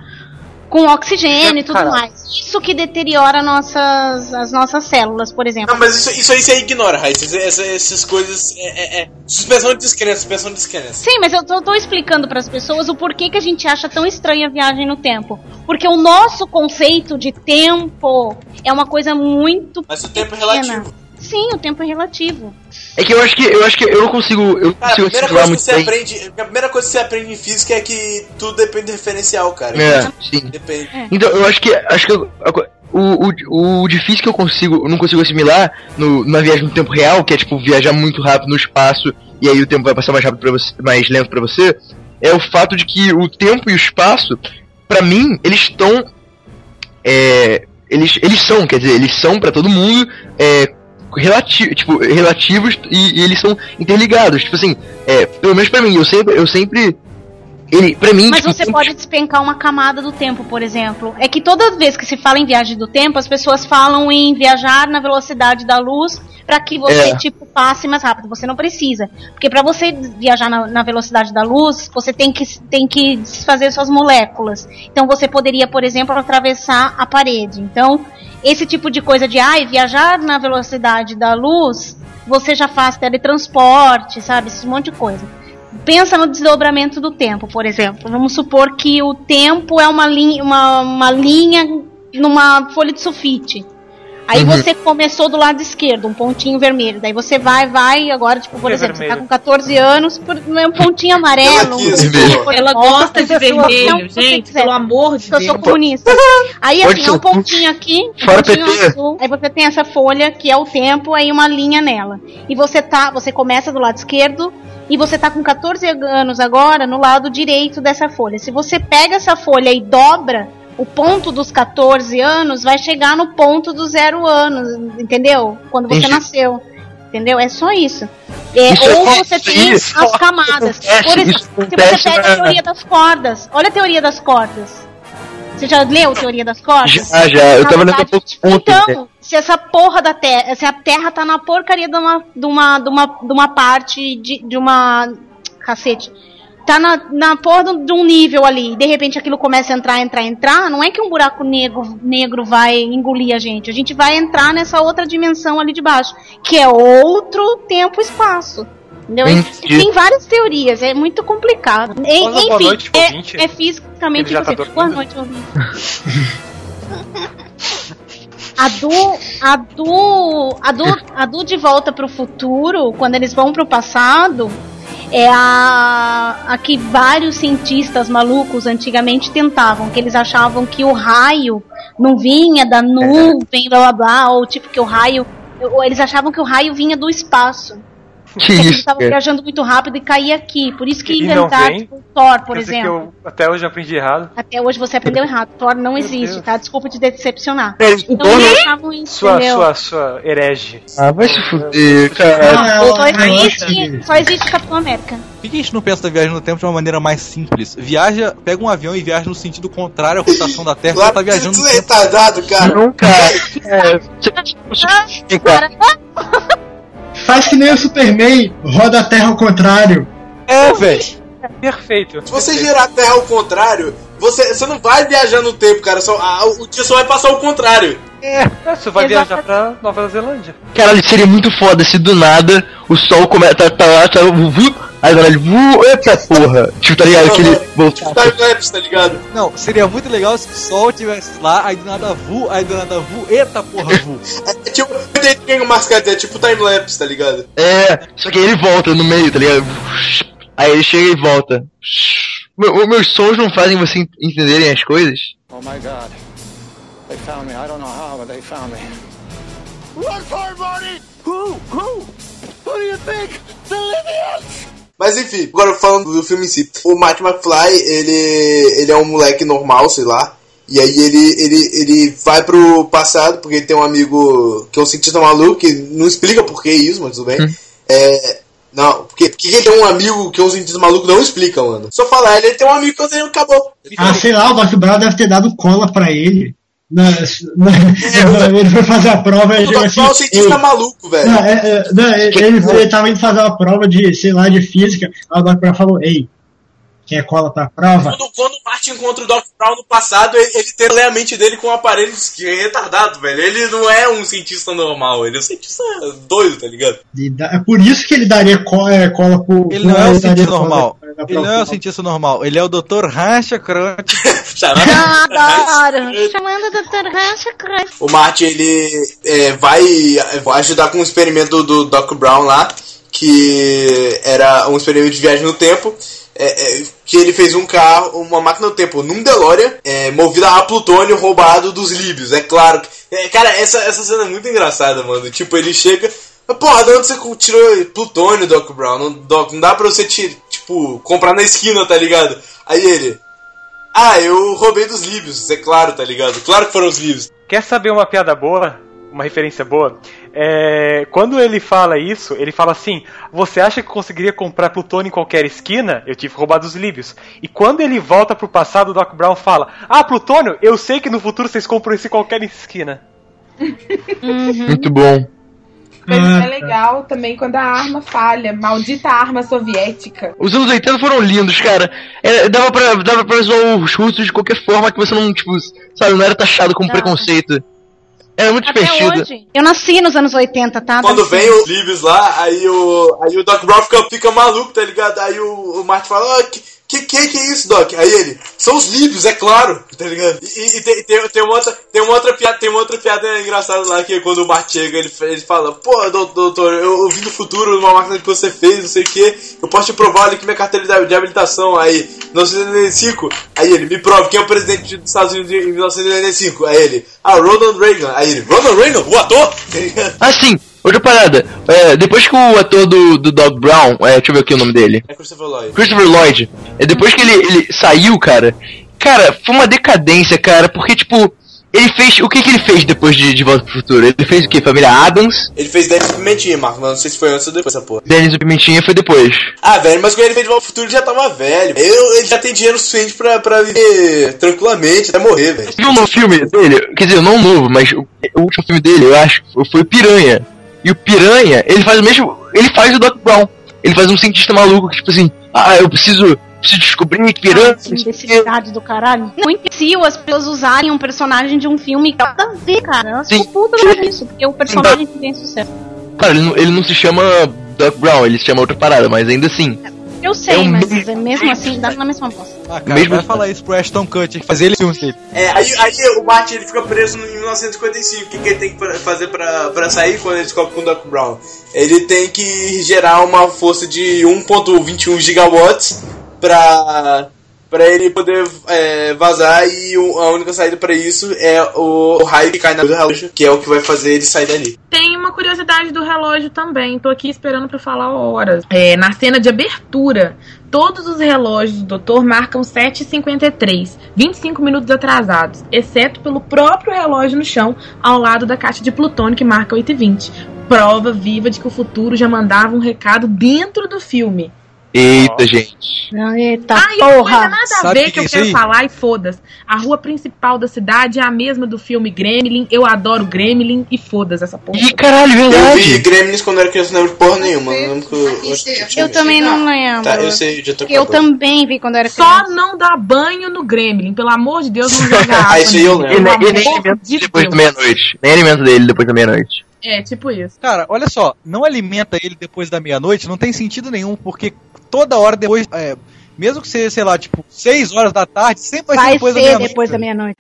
Com oxigênio e tudo mais. Isso que deteriora nossas, as nossas células, por exemplo. Não, mas isso, isso aí você ignora, Raíssa. Essa- essa- essas coisas. É, é, é. Suspensão de descrença, suspensão de descrença. Sim, mas eu tô, tô explicando para as pessoas o porquê que a gente acha tão estranha a viagem no tempo. Porque o nosso conceito de tempo é uma coisa muito. Mas o tempo é relativo. Sim, o tempo é relativo. É que eu acho que eu acho que eu não consigo. Eu não Cara, a consigo primeira assimilar coisa que muito você bem. aprende. A primeira coisa que você aprende em física é que tudo depende do referencial, cara. É, sim. Depende. Então, eu acho que acho que eu- o, o, o difícil que eu consigo, eu não consigo assimilar no, numa viagem no tempo real, que é tipo viajar muito rápido no espaço e aí o tempo vai passar mais rápido para você, mais lento pra você, é o fato de que o tempo e o espaço, pra mim, eles estão é, eles eles são, quer dizer, eles são pra todo mundo é, relati tipo, relativos e, e eles são interligados, tipo assim, é, pelo menos pra mim, eu sempre eu sempre ele, pra mim, Mas tipo, você pode despencar uma camada do tempo, por exemplo. É que toda vez que se fala em viagem do tempo, as pessoas falam em viajar na velocidade da luz para que você É. tipo passe mais rápido. Você não precisa, porque para você viajar na, na velocidade da luz, você tem que tem que desfazer suas moléculas. Então você poderia, por exemplo, atravessar a parede. Então esse tipo de coisa de ai, viajar na velocidade da luz, você já faz teletransporte, sabe? Esse monte de coisa. Pensa no desdobramento do tempo, por exemplo. Vamos supor que o tempo é uma linha, uma, uma linha numa folha de sulfite. Aí Uhum. você começou do lado esquerdo, um pontinho vermelho. Daí você vai, vai, agora, tipo, por É exemplo, você tá vermelho. com 14 anos, por, é um pontinho amarelo. Ela quis, um. Ela gosta de vermelho, gente, pelo amor de Eu sou Deus. comunista. Aí assim, é um pontinho aqui, um Fora pontinho PT. azul. Aí você tem essa folha que é o tempo, aí uma linha nela. E você tá, você começa do lado esquerdo e você tá com 14 anos agora no lado direito dessa folha. Se você pega essa folha e dobra, o ponto dos 14 anos vai chegar no ponto dos zero anos, entendeu? Quando você Entendi. nasceu. Entendeu? É só isso. É, Isso ou acontece, você tem isso as camadas. acontece, Por exemplo, se você pega na- a teoria das cordas, olha a teoria das cordas. Você já leu a teoria das cordas? Já, já. Eu Na tava lendo há verdade, pouco ontem. né? Então, se essa porra da Terra, se a Terra tá na porcaria de uma, de uma, de uma, de uma parte de, de uma. Cacete. Tá na, na porra de um nível ali, e de repente aquilo começa a entrar, entrar, entrar, não é que um buraco negro, negro vai engolir a gente. A gente vai entrar nessa outra dimensão ali de baixo, que é outro tempo e espaço. Entendeu? Entendi. Tem várias teorias, é muito complicado. E- Fala boa enfim, noite, é, é fisicamente Ele já tá. Boa noite, ouvinte. A Du, a Du, a Du, a Du de volta pro futuro, quando eles vão pro passado, é a, a que vários cientistas malucos antigamente tentavam, que eles achavam que o raio não vinha da nuvem, blá blá blá, ou tipo que o raio, ou eles achavam que o raio vinha do espaço. Que eles isso, estavam cara? viajando muito rápido e caía aqui. Por isso que não inventaram tipo, Thor, por exemplo. eu até hoje aprendi errado. Até hoje você aprendeu errado. Thor não existe, tá? Desculpa te decepcionar. É, Então eles não- isso, Sua, entendeu? sua, sua herege. Ah, vai se fuder, Ah, cara. Só existe, só existe Capitão América. Por que que a gente não pensa da viagem no tempo de uma maneira mais simples? Viaja, pega um avião e viaja no sentido contrário à rotação da Terra, você tá viajando Tu (laughs) é retardado, cara. Não, cara. É, Cara, Faz que nem o Superman, roda a Terra ao contrário. É, velho. Perfeito. Se você girar a Terra ao contrário, você, você não vai viajar no tempo, cara. Só, ah, o dia só vai passar ao contrário. É, você vai viajar pra Nova Zelândia. Caralho, seria muito foda se do nada o sol começa. Tá, tá lá, tá. Aí vai ele. vu, Eita porra! Tipo, tá ligado? Aquele. Time-lapse, tá ligado? Não, seria muito legal se o Sol tivesse lá, aí do nada vu, aí do nada vu, eita porra vu. É tipo, tem o mascate, é tipo time-lapse, tá ligado? É, só que ele volta no meio, tá ligado? Aí ele chega e volta. Meu- meus sons não fazem você ent- entenderem as coisas? Oh my god. They found me. I don't know how, but they found me. Run for it, Marty! Who? Who? Who do you think? The Libyans! Mas enfim, agora falando do filme em si. O Marty McFly, ele, ele é um moleque normal, sei lá. E aí ele, ele, ele vai pro passado, porque ele tem um amigo que é um cientista maluco, que não explica por que isso, mas tudo bem. É. Não, porque, porque ele tem um amigo que é um cientista maluco, não explica, mano. Só falar, ele tem um amigo que eu tenho, acabou. Ah, sei lá, o Doc Brown deve ter dado cola pra ele. Na, na- ele foi fazer a prova O assim. É um cientista "Ei." maluco, velho. Não, é, é, não, ele, ele, ele tava indo fazer uma prova de, sei lá, de física. Doc Brown falou, ei, quer cola pra prova? Quando, quando o Martin encontra o Doc Brown no passado, ele, ele tem a mente dele com aparelhos que é retardado, velho. Ele não é um cientista normal, ele é um cientista doido, tá ligado? Dá- É por isso que ele daria co- é, cola pro. Ele não é um cientista cola normal. Ele não é um cientista normal. Ele é o Dr. Rancha Crunch. (laughs) Adoro! (laughs) Chamando o Dr. Rancho Crunch. O Martin, ele é, vai vai ajudar com um experimento do Doc Brown lá, que era um experimento de viagem no tempo. É, é, que ele fez um carro, uma máquina do tempo num DeLorean, é, movida a plutônio roubado dos líbios. É claro que. é, cara, essa, essa cena é muito engraçada, mano. Tipo, ele chega. "Mas, Porra, de onde você tirou plutônio, Doc Brown? Não, Doc, não dá pra você, ti- tipo, comprar na esquina, tá ligado? Aí ele. Ah, eu roubei dos líbios, é claro, tá ligado? Claro que foram os líbios. Quer saber uma piada boa? Uma referência boa? É, quando ele fala isso, ele fala assim: Você acha que conseguiria comprar plutônio em qualquer esquina? Eu tive roubado os líbios. E quando ele volta pro passado, o Doc Brown fala: Ah, plutônio, eu sei que no futuro vocês compram isso em qualquer esquina. Muito bom. Mas Ah, é legal também quando a arma falha. Maldita arma soviética. Os anos 80 foram lindos, cara. É, dava, pra, dava pra zoar os russos de qualquer forma que você não, tipo, sabe, não era taxado como preconceito. É muito Até divertido. hoje. Eu nasci nos anos 80, tá? Quando Deve vem ser. o Lives lá, aí o, aí o Doc Brown fica, fica maluco, tá ligado? Aí o, o Martin fala, ah, que, que, que que é isso, Doc? Aí ele, são os Líbios, é claro, tá ligado? E, e tem, tem, tem, uma outra, tem, uma outra piada, tem uma outra piada engraçada lá, que quando o Martin chega, ele, ele fala, pô, doutor, eu, eu vi no futuro numa máquina que você fez, não sei o que, eu posso te provar ali que minha carteira de, de habilitação, aí, 1995, aí ele, me prove quem é o presidente dos Estados Unidos em 1995, aí ele, ah, Ronald Reagan, aí ele, Ronald Reagan, o ator? (laughs) Tá ligado? Ah, sim, outra parada. É, depois que o ator do, do Dog Brown, é, deixa eu ver aqui o nome dele. É Christopher Lloyd. Christopher Lloyd, é, depois que ele, ele saiu, cara, cara, foi uma decadência, cara, porque, tipo, ele fez. O que que ele fez depois de, de Volta pro Futuro? Ele fez o quê? Família Adams? Ele fez Dennis Pimentinha, Marco, mas não sei se foi antes ou depois essa porra. Dennis Pimentinha foi depois. Ah, velho, mas quando ele fez de Volta pro Futuro ele já tava velho. Eu, ele já tem dinheiro suficiente pra, pra viver tranquilamente, até morrer, velho. Viu no filme dele? Quer dizer, não novo, mas o, o último filme dele, eu acho, foi Piranha. E o Piranha, ele faz o mesmo. Ele faz o Doc Brown. Ele faz um cientista maluco que, tipo assim, ah, eu preciso. Preciso descobrir que piranha. Que imbecilidade do caralho. Não imbecil as pessoas usarem um personagem de um filme que nada a ver, cara. Elas Sim. ficam putas com isso, porque o personagem tem sucesso. Cara, ele não, ele não se chama Doc Brown, ele se chama outra parada, mas ainda assim. Eu sei, É um mas é mesmo assim dá na mesma bosta. Ah, cara, Mesmo- vai falar isso pro Ashton Kutcher, que fazer ele filmes dele. É, aí, aí o Martin ele fica preso em 1955. O que, que ele tem que fazer pra, pra sair quando ele descobre com o Doc Brown? Ele tem que gerar uma força de 1.21 gigawatts pra, pra ele poder é, vazar e a única saída pra isso é o, o raio que cai na do relógio, que é o que vai fazer ele sair dali. Tem uma curiosidade do relógio também. Tô aqui esperando pra falar horas. É, na cena de abertura, todos os relógios do doutor marcam 7h53, 25 minutos atrasados, exceto pelo próprio relógio no chão, ao lado da caixa de plutônio que marca 8h20. Prova viva de que o futuro já mandava um recado dentro do filme. Eita, gente. Eita coisa porra! nada a Sabe ver que que eu é quero aí? falar e foda-se. A rua principal da cidade é a mesma do filme Gremlin. Eu adoro Gremlin e foda-se essa porra. Ih, caralho, Eu vi verdade. Gremlins quando eu era criança, não lembro porra nenhuma. Não lembro que eu, eu, eu visto. também não lembro. Tá, eu sei, já tô Eu também vi quando era Só criança. não dá banho no Gremlin. Pelo amor de Deus, não joga (laughs) água. Ah, isso aí eu lembro. E, nem- alimenta de depois da meia-noite. Nem alimenta dele depois da meia-noite. É, tipo isso. Cara, olha só, não alimenta ele depois da meia-noite, não tem sentido nenhum, porque toda hora depois, é, mesmo que seja, sei lá, tipo, 6 horas da tarde, sempre vai, ser Vai depois da ser meia-noite. depois da meia-noite.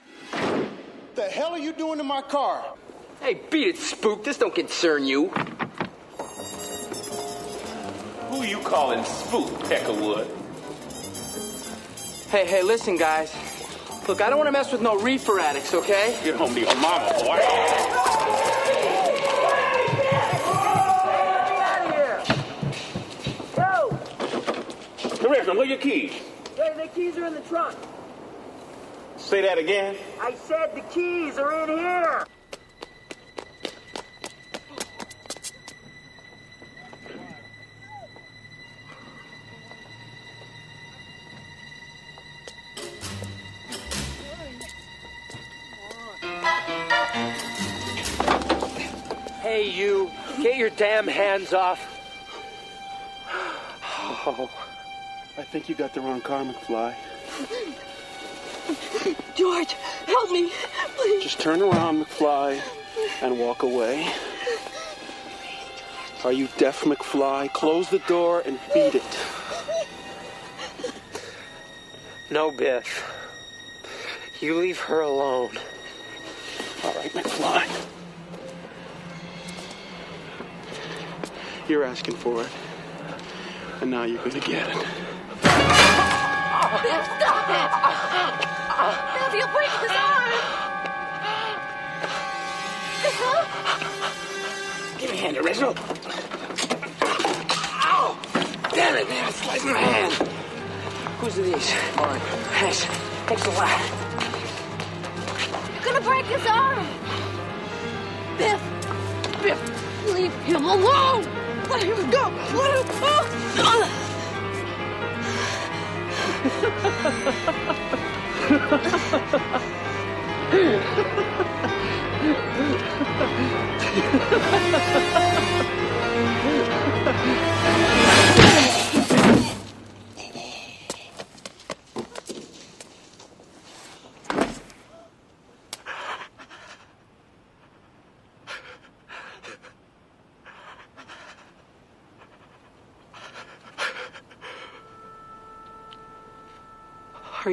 The hell are you doing in my car? Hey, beat it, spook. This don't concern you. Who you calling spook, Peckerwood? Hey, hey, listen, guys. Look, I don't want to mess with no reefer addicts, okay? Get home to your mama, boy. Commissioner, where are your keys? Hey, the keys are in the trunk. Say that again. I said the keys are in here. Damn hands off. Oh, I think you got the wrong car, McFly. George, help me, please. Just turn around, McFly, and walk away. Are you deaf, McFly? Close the door and beat it. No, Biff. You leave her alone. All right, McFly. You're asking for it. And now you're gonna get it. Biff, stop it! Biff, you'll break his arm! Give me a hand, Reginald. Ow! Damn it, man. I sliced my hand. Whose are these? Mine. Thanks. Thanks a lot. You're gonna break his arm! Biff! Biff, leave him alone! Let him go! Let him go! Oh.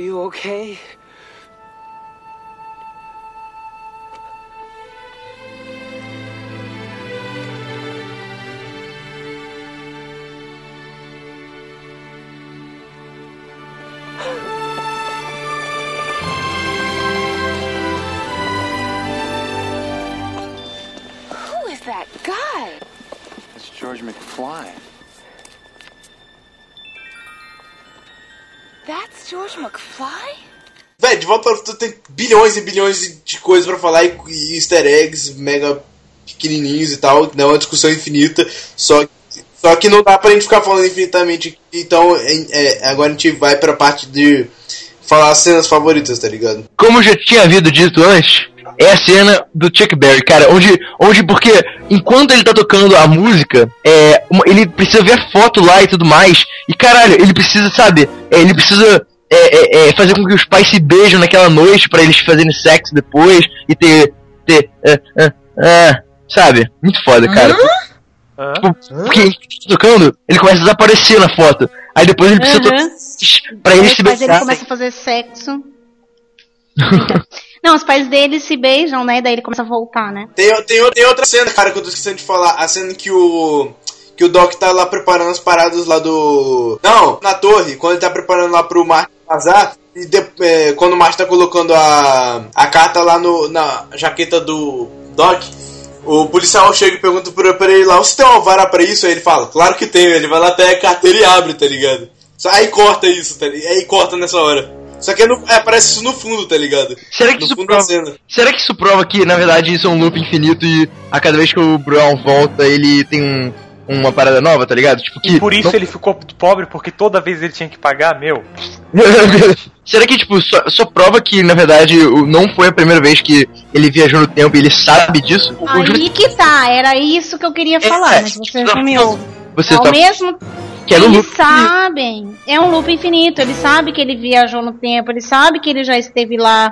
You okay? Who is that guy? It's George McFly. George McFly? Véi, de volta para o futuro tem bilhões e bilhões de- de coisas pra falar e, e easter eggs mega pequenininhos e tal, não é uma discussão infinita, só, só que não dá pra gente ficar falando infinitamente. Então, é, agora a gente vai pra parte de falar as cenas favoritas, tá ligado? Como eu já tinha havido dito antes, é a cena do Chuck Berry, cara, onde, onde porque enquanto ele tá tocando a música, é, uma- ele precisa ver a foto lá e tudo mais, e caralho, ele precisa, sabe, é, ele precisa é, é, é, fazer com que os pais se beijam naquela noite pra eles fazerem sexo depois e ter, ter, é, é, é, sabe, muito foda, cara. Tipo, porque ele tá tocando, ele começa a desaparecer na foto, aí depois ele precisa Uhum. tocar pra ele os se pais dele beijar. começam a fazer sexo. (laughs) Não, os pais dele se beijam, né? Daí ele começa a voltar, né? Tem, tem, tem outra cena, cara, que eu tô esquecendo de falar. A cena que o. Que o Doc tá lá preparando as paradas lá do. Não, na torre, quando ele tá preparando lá pro Martin vazar. E de- é, quando o Martin tá colocando a, a carta lá no, na jaqueta do Doc. O policial chega e pergunta pra, pra ele lá: Você tem um alvará pra isso? Aí ele fala: Claro que tenho. Ele vai lá, pega a carteira e abre, tá ligado? Aí corta isso, tá ligado? Aí corta nessa hora. Só que é no- é, aparece isso no fundo, tá ligado? Será que, isso prova, será que isso prova que, na verdade, isso é um loop infinito e a cada vez que o Brown volta, ele tem um- uma parada nova, tá ligado? Tipo, que E por isso não- ele ficou pobre, porque toda vez ele tinha que pagar, meu. (laughs) Será que, tipo, só, só prova que, na verdade, não foi a primeira vez que ele viajou no tempo e ele sabe disso? Aí que tá, era isso que eu queria falar, mas você não me ouve. Você Ao tá- mesmo Que era um eles loop sabem. É um loop infinito. Ele sabe que ele viajou no tempo. Ele sabe que ele já esteve lá.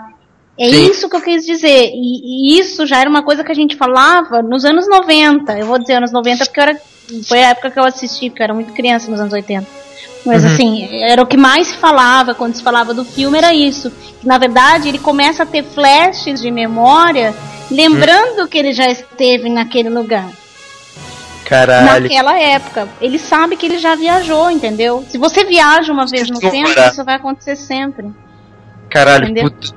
É Sim. isso que eu quis dizer. E, e isso já era uma coisa que a gente falava nos anos 90. Eu vou dizer anos 90 porque eu era, foi a época que eu assisti, porque eu era muito criança nos anos 80. Mas Uhum. assim, era o que mais se falava quando se falava do filme, era isso. Que, na verdade, ele começa a ter flashes de memória, lembrando que ele já esteve naquele lugar. Caralho. Naquela época. Ele sabe que ele já viajou, entendeu? Se você viaja uma vez no tempo, parar. isso vai acontecer sempre. Caralho, Entendeu? puta.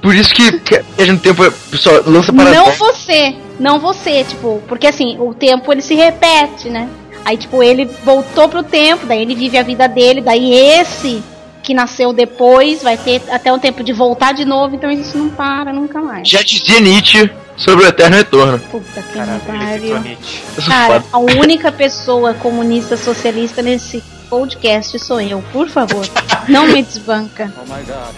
Por isso que, que viagem no tempo só lança para Não você, não você, tipo, porque assim, o tempo ele se repete, né? Aí, tipo, ele voltou pro tempo, daí ele vive a vida dele, daí esse que nasceu depois vai ter até o tempo de voltar de novo, então isso não para nunca mais. Já dizia Nietzsche sobre o eterno retorno. Puta que pariu. Nietzsche. Cara, a única pessoa comunista socialista nesse podcast sou eu, por favor. Não me desbanca. Oh my god.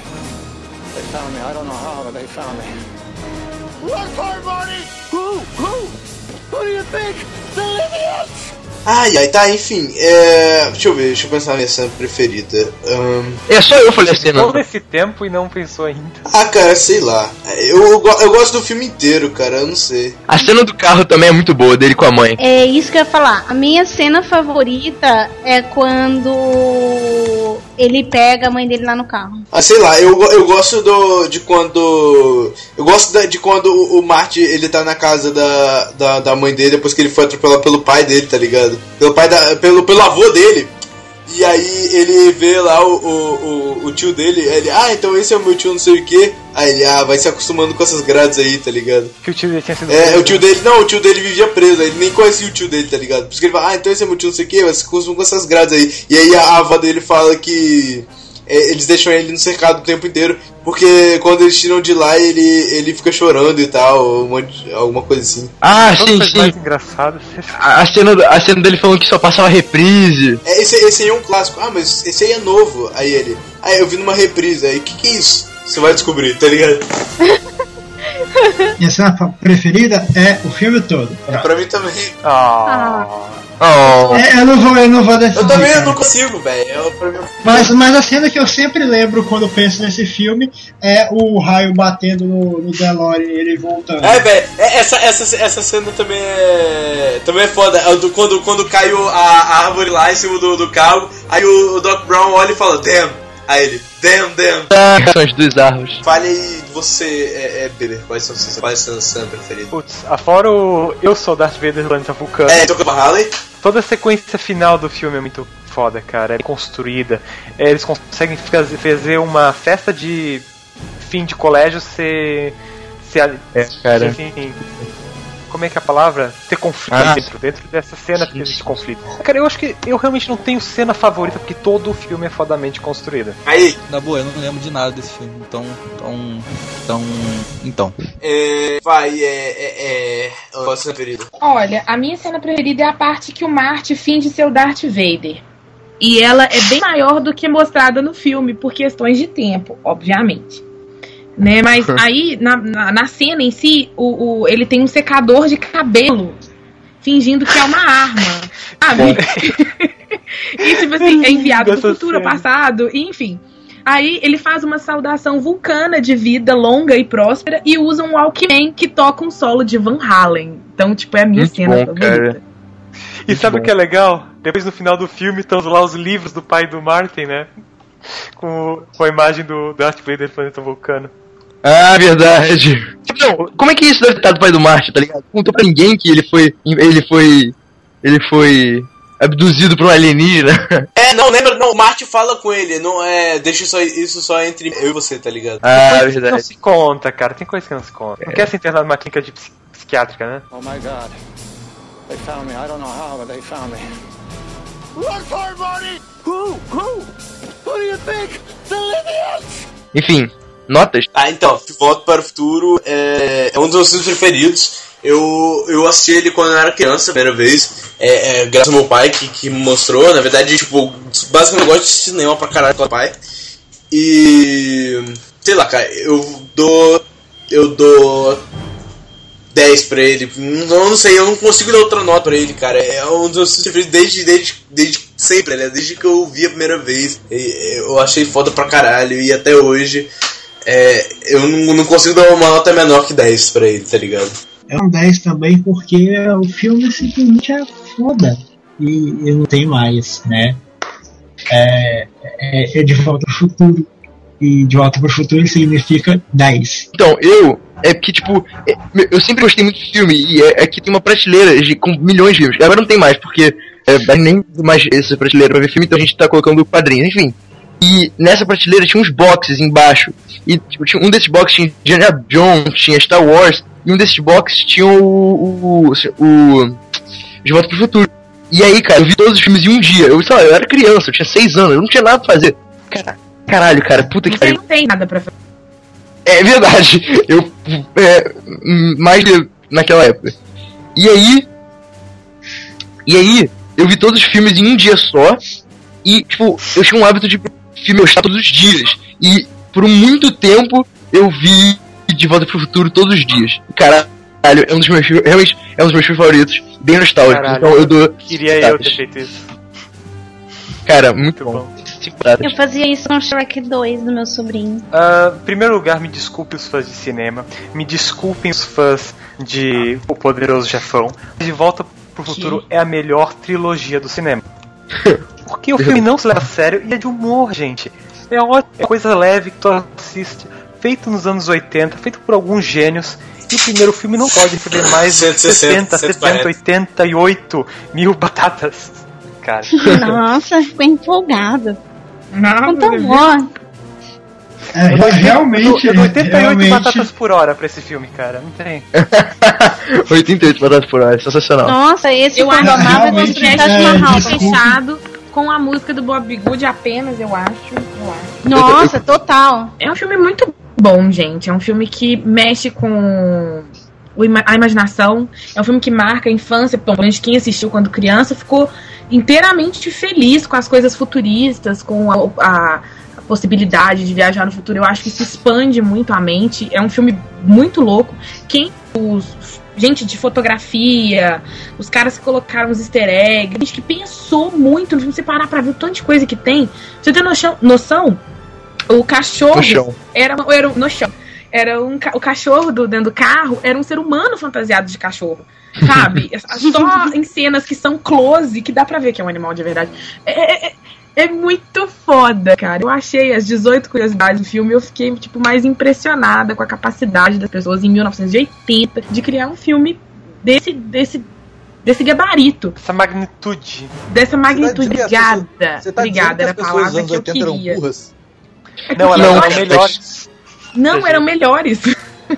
They found me. I don't know how, but they found me. Run Marty! Ai, ai, tá, enfim. É... Deixa eu ver, deixa eu pensar na minha cena preferida. Ahn, É só eu falei a cena. Todo esse tempo e não pensou ainda. Ah, cara, sei lá. Eu, eu gosto do filme inteiro, cara, eu não sei. A cena do carro também é muito boa, dele com a mãe. É isso que eu ia falar. A minha cena favorita é quando ele pega a mãe dele lá no carro. Ah, sei lá, eu, eu gosto do, de quando. Eu gosto de quando o, o Marty ele tá na casa da, da, da mãe dele depois que ele foi atropelado pelo pai dele, tá ligado? Pelo pai da. pelo, pelo avô dele. E aí ele vê lá o, o, o, o tio dele, ele, ah, então esse é o meu tio, não sei o que. Aí ele, ah, vai se acostumando com essas grades aí, tá ligado? Que o tio dele tinha sido. É, preso. o tio dele, não, o tio dele vivia preso, ele nem conhecia o tio dele, tá ligado? Por isso que ele fala, ah, então esse é meu tio, não sei o que, mas se acostuma com essas grades aí. E aí a avó dele fala que eles deixam ele no cercado o tempo inteiro, porque quando eles tiram de lá, ele, ele fica chorando e tal, um monte alguma coisa assim. Ah, sim, sim. mais engraçadas. A, a cena, a cena dele falando que só passava reprise. É, esse, esse aí é um clássico, ah, mas esse aí é novo. Aí ele, ah, eu vi numa reprise, aí o que, que é isso? Você vai descobrir, tá ligado? Minha cena preferida é o filme todo. É pra mim também. Ah. Oh. É, eu não vou, eu não vou decidir. Eu também cara. não consigo, velho. Mas, mas a cena que eu sempre lembro quando penso nesse filme é o raio batendo no, no DeLorean e ele voltando. É, velho, é- essa, essa, essa cena também é. Também é foda. É do- quando, quando caiu a, a árvore lá em cima do, do carro, aí o, o Doc Brown olha e fala, damn, Aí ele, damn, damn. Ah, são as duas árvores. Fale aí, você, é, é quais são suas quais são as suas preferidas? Putz, afora o Eu Sou Darth Vader Planeta Vulcano. É, toca pra Harley. Toda a sequência final do filme é muito foda, cara. É construída. É, eles conseguem fazer uma festa de fim de colégio ser. ser É, cara. enfim, como é que é a palavra? Ter conflito Ah. dentro, dentro dessa cena que existe conflito. Cara, eu acho que eu realmente não tenho cena favorita porque todo o filme é fodamente construído. Aí, Na boa, eu não lembro de nada desse filme. Então. Então. Então. Então. é, vai, é, é, é, qual a sua preferida? Olha, a minha cena preferida é a parte que o Marty finge ser o Darth Vader. E ela é bem maior do que mostrada no filme, por questões de tempo, obviamente. Né? Mas aí, na, na, na cena em si, o, o- ele tem um secador de cabelo, fingindo que é uma arma. (laughs) Sabe? (laughs) e, tipo assim, é enviado do Dessa futuro ao cena. passado, e, enfim. Aí ele faz uma saudação vulcana de vida longa e próspera e usa um Walkman que toca um solo de Van Halen. Então, tipo, é a minha Muito cena bom, favorita. cara. E sabe o que é legal? Depois no final do filme estão lá os livros do pai do Martin, né? Com, com a imagem do Darth Vader planeta Vulcano. Ah, verdade. Não, como é que isso deve estar do pai do Marte, tá ligado? Não contou pra ninguém que ele foi. Ele foi. Ele foi. abduzido por um alienígena. (laughs) É, não, lembra, não, o Marty fala com ele, não é, deixa só, isso só entre eu e você, tá ligado? Ah, Tem coisa que não verdade. se conta, cara. Tem coisa que não se conta. Não quer se internar numa clínica de psi- psiquiátrica, né? Oh my god. They found me. I don't know how, but they found me. Run for it, Marty! Who? Who? Who do you think? The Libyans! Enfim, notas? Ah, então, Volta para o Futuro é, é um dos meus filmes preferidos. Eu, eu assisti ele quando eu era criança, a primeira vez, é, é, graças ao meu pai que, que me mostrou. Na verdade, tipo, basicamente eu gosto de cinema pra caralho com meu pai. E. sei lá, cara, eu dou. Eu dou. 10 pra ele. Não, não sei, eu não consigo dar outra nota pra ele, cara. É um dos meus preferidos desde, desde, desde sempre, né? Desde que eu vi a primeira vez. Eu achei foda pra caralho. E até hoje. É, eu não, não consigo dar uma nota menor que 10 pra ele, tá ligado? É um 10 também porque o filme simplesmente é foda. E eu não tenho mais, né? É, é, é De Volta ao Futuro. E De Volta para o Futuro significa 10. Então, eu. É porque, tipo, é, eu sempre gostei muito de filme. E é, aqui tem uma prateleira de, com milhões de filmes. Agora não tem mais, porque é, nem mais essa prateleira pra ver filme, então a gente tá colocando quadrinhos, enfim. E nessa prateleira tinha uns boxes embaixo. E tipo, tinha, um desses boxes tinha Indiana Jones, tinha Star Wars. E um desses boxes tinha o. o. o. De Volta pro Futuro. E aí, cara, eu vi todos os filmes em um dia. Eu, sei lá, eu era criança, eu tinha seis anos, eu não tinha nada pra fazer. Cara, caralho, cara, puta que Você pariu. não tem nada pra fazer. É verdade. (laughs) Eu. É, mais naquela época. E aí. E aí, eu vi todos os filmes em um dia só. E, tipo, eu tinha um hábito de filme gostar todos os dias. E por muito tempo eu vi De Volta pro Futuro todos os dias. Caralho, é um dos meus filmes. Realmente é um dos meus filmes favoritos. Bem nostálgico. Caralho, então eu dou. Queria eu ter feito isso. Cara, muito, bom. Cinco pratas. Eu fazia isso com Shrek 2 do meu sobrinho. Ah, em primeiro lugar, me desculpe os fãs de cinema. Me desculpem os fãs de O Poderoso Jefão. De Volta pro Futuro é a melhor trilogia do cinema. (laughs) Porque o filme não se leva a sério e é de humor, gente. É é coisa leve que tu assiste. Feito nos anos 80, feito por alguns gênios. E o primeiro filme não pode receber mais de 160, 60, 70, 88 mil batatas. Cara. Nossa, ficou empolgado. Não, Quanto amor. É, Eu dou- realmente, eu dou 88 realmente- batatas por hora pra esse filme, cara. Não tem. (laughs) 88 batatas por hora, sensacional. Nossa, esse Eu acho amava construir é, Taj Mahal. desculpa. fechado com a música do Bob Good apenas, eu acho. Eu acho. Nossa, total. É um filme muito bom, gente. É um filme que mexe com a imaginação. É um filme que marca a infância. Bom, menos quem assistiu quando criança ficou inteiramente feliz com as coisas futuristas, com a, a- a possibilidade de viajar no futuro. Eu acho que isso expande muito a mente. É um filme muito louco. Quem os gente de fotografia, os caras que colocaram os easter eggs, gente que pensou muito no filme. Você parar pra ver o tanto de coisa que tem. Você tem noção, noção o cachorro No chão. era, era no chão. Era um, o cachorro do, dentro do carro era um ser humano fantasiado de cachorro. Sabe? (laughs) Só em cenas que são close, que dá pra ver que é um animal de verdade. É, é- é- muito foda, cara. Eu achei as 18 curiosidades do filme, eu fiquei, tipo, mais impressionada com a capacidade das pessoas em 1980 de criar um filme desse, desse, desse gabarito. Essa magnitude. Dessa magnitude. que as Obrigada. pessoas- você tá Obrigada, que era a palavra que eu 80 eram queria. burras? É Não, elas eram melhores. Não, eram melhores.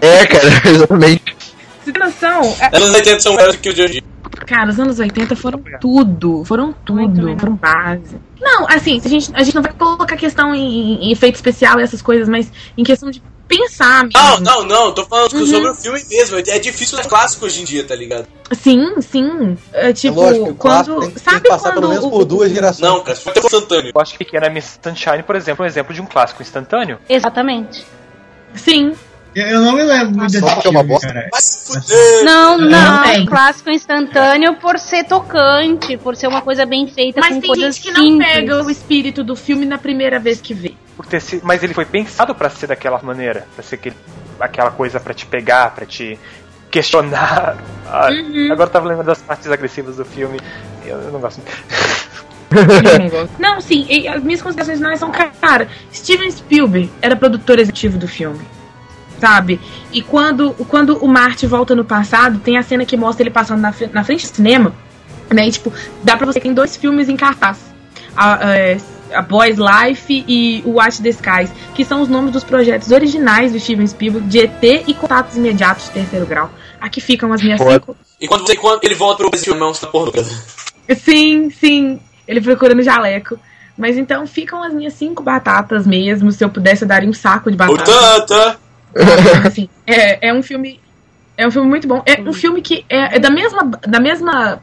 É, cara, (laughs) exatamente. Você tem noção? É- Anos 80 são melhores que o de hoje. Cara, os anos 80 foram tudo. Foram tudo. Foram base. Não, assim, a gente, a gente não vai colocar questão em, em efeito especial e essas coisas, mas em questão de pensar mesmo. Não, não, não, tô falando Uhum. sobre o filme mesmo. É difícil ler clássico hoje em dia, tá ligado? Sim, sim. É, tipo, lógico, o clássico quando. tem que- tem sabe que passar quando pelo menos o- por duas gerações. Não, cara, se for até instantâneo. Eu acho que Pequena Miss Sunshine, por exemplo, é um exemplo de um clássico instantâneo. Exatamente. Sim. Eu, não me lembro muito desse porque é uma filme, bosta? cara. Não, não. tem. Clássico instantâneo por ser tocante, por ser uma coisa bem feita Mas com tem coisas gente que não simples. pega o espírito do filme na primeira vez que vê. Por ter sido, mas ele foi pensado pra ser daquela maneira, pra ser aquele, aquela coisa pra te pegar, pra te questionar. (laughs) Ai, Uhum. Agora eu tava lembrando das partes agressivas do filme. Eu, eu não gosto. (laughs) Não, sim, e as minhas considerações finais são, cara, Steven Spielberg era produtor executivo do filme. Sabe? E quando, quando o Marty volta no passado, tem a cena que mostra ele passando na, na frente do cinema, né? E, tipo, dá pra você tem dois filmes em cartaz. A, é, a Boys Life e o Watch the Skies, que são os nomes dos projetos originais do Steven Spielberg de ET e contatos imediatos de terceiro grau. Aqui ficam as minhas Foda. cinco. E quando você quando ele volta pro Brasil, não, você tá porra, cara. Sim, sim. Ele procurando jaleco. Mas então ficam as minhas cinco batatas mesmo. Se eu pudesse, eu daria um saco de Ô, batata. Tanta! (laughs) Assim, é, é um filme. É um filme muito bom. É um filme que é, é da mesma. Da mesma.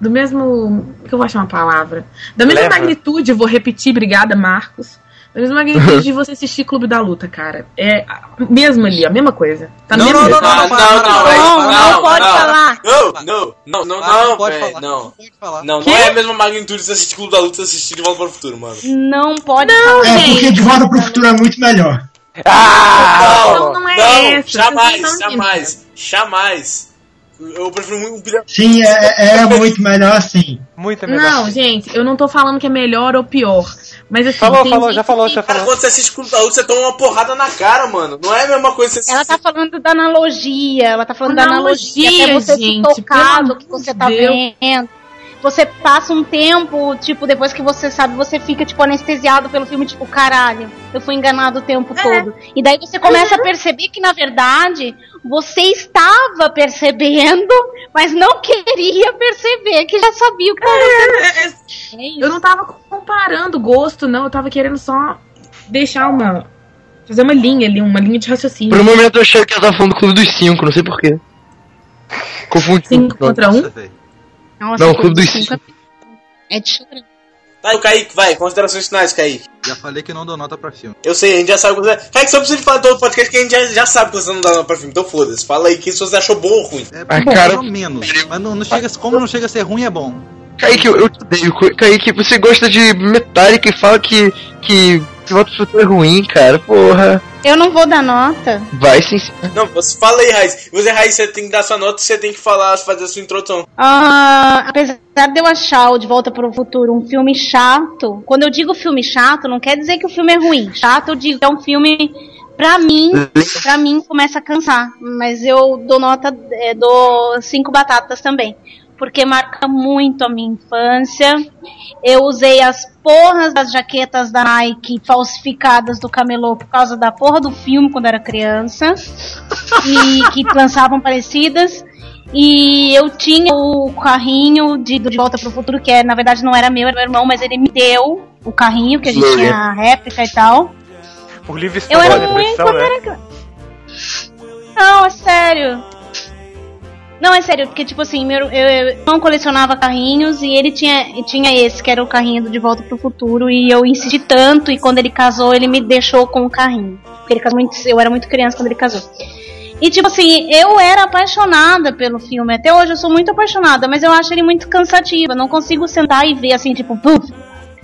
Do mesmo. O que eu vou achar uma palavra? Da mesma Leva. magnitude, eu vou repetir, obrigada, Marcos. Da mesma magnitude (laughs) de você assistir Clube da Luta, cara. É a- mesmo ali, a mesma coisa. Tá Não, mesmo não. Não, não, não, Não, velho, não pode falar. Não, não, não, não, não, pode falar. não. Não, não é a mesma magnitude de assistir Clube da Luta e assistir De Volta para o Futuro, mano. Não pode Não, falar. É porque De Volta pro Futuro é muito melhor. Ah! Não, não é não, essa. jamais, jamais, jamais. Eu prefiro muito um bilhão. Sim, é, é muito melhor assim. Muito melhor. Não, gente, eu não tô falando que é melhor ou pior. Mas assim, Falou, falou, já falou, já Cara, falou. quando você assiste Clube você toma uma porrada na cara, mano. Não é a mesma coisa que você Ela tá falando da analogia, ela tá falando da analogia, Analogia, até você gente, se tocar do que você tá Deus. vendo. Você passa um tempo, tipo, depois que você sabe, você fica, tipo, anestesiado pelo filme, tipo, caralho, eu fui enganado o tempo É. todo. E daí você começa a perceber que, na verdade, você estava percebendo, mas não queria perceber, que já sabia o que estava É, é, É Eu não tava comparando gosto, não. Eu tava querendo só deixar uma. Fazer uma linha ali, uma linha de raciocínio. Por um momento eu achei que ela tava falando do Clube dos Cinco, não sei porquê. Confundi. Cinco contra um? Nossa, Não, Clube dos Cinco É de chorar. Vai, Kaique, vai, considerações finais, Kaique. Já falei que não dou nota pra filme. Eu sei, a gente já sabe. Quando... Kaique, só precisa de falar todo o podcast que a gente já, já sabe que você não dá nota pra filme. Então foda-se. Fala aí que se você achou bom ou ruim. É Ah, bom, cara- menos. Mas não, não chega, como não chega a ser ruim, é bom. Kaique, eu, eu te odeio. Kaique, você gosta de Metallica e fala que. que. Volta pro Futuro é ruim, cara. Porra. Eu não vou dar nota. Vai sim. Não, você fala aí, Raiz. Você, Raiz, você tem que dar sua nota e você tem que falar, fazer a sua introdução. Ah, apesar de eu achar o De Volta para o Futuro um filme chato, quando eu digo filme chato, não quer dizer que o filme é ruim. Chato, eu digo que é um filme, pra mim, pra mim começa a cansar. Mas eu dou nota, é, dou cinco batatas também. Porque marca muito a minha infância. Eu usei as porras das jaquetas da Nike falsificadas do camelô por causa da porra do filme quando era criança. E que (laughs) lançavam parecidas. E eu tinha o carrinho de, de Volta pro Futuro, que é, na verdade não era meu, era meu irmão, mas ele me deu o carrinho, que a gente Sim. tinha a réplica e tal. Por livre Eu era muito né? Não, é sério. Não, é sério, porque tipo assim, meu, eu, não colecionava carrinhos e ele tinha, tinha esse, que era o carrinho do De Volta pro Futuro, e eu insisti tanto, e quando ele casou, ele me deixou com o carrinho. Porque ele casou muito, eu era muito criança quando ele casou. E tipo assim, eu era apaixonada pelo filme, até hoje eu sou muito apaixonada, mas eu acho ele muito cansativo, eu não consigo sentar e ver assim, tipo, puf.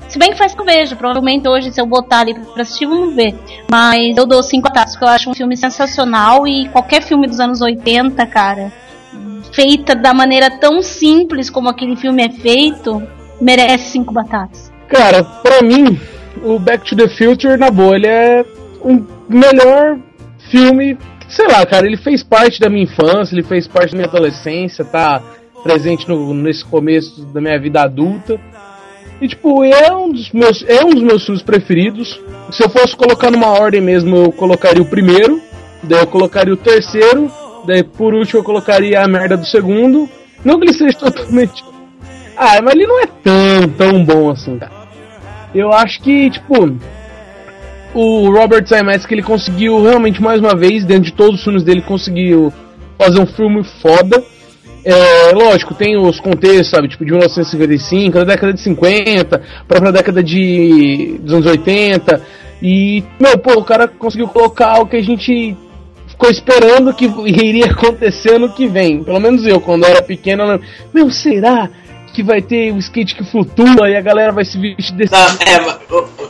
Se bem que faz que eu vejo, provavelmente hoje se eu botar ali pra assistir, vamos ver. Mas eu dou cinco ataques, porque eu acho um filme sensacional e qualquer filme dos anos 80, cara, feita da maneira tão simples como aquele filme é feito, merece cinco batatas. Cara, pra mim, o Back to the Future, na boa, ele é um melhor filme. Sei lá, cara, ele fez parte da minha infância, ele fez parte da minha adolescência, tá presente no, nesse começo da minha vida adulta. E tipo, é um dos meus, é um dos meus filmes preferidos. Se eu fosse colocar numa ordem mesmo, eu colocaria o primeiro, daí eu colocaria o terceiro, daí por último eu colocaria a merda do segundo. Não que ele seja totalmente. Ah, mas ele não é tão, tão bom assim, cara. Eu acho que, tipo, o Robert Zemeckis ele conseguiu realmente mais uma vez, dentro de todos os filmes dele, conseguiu fazer um filme foda. É, lógico, tem os contextos, sabe, tipo de 1955, da década de 50, própria década de dos anos 80. E, meu, pô, o cara conseguiu colocar algo que a gente ficou esperando que (laughs) iria acontecer ano que vem. Pelo menos eu, quando eu era pequeno, eu lembro, meu, será? que vai ter o skate que flutua e a galera vai se vestir desse. Não, é,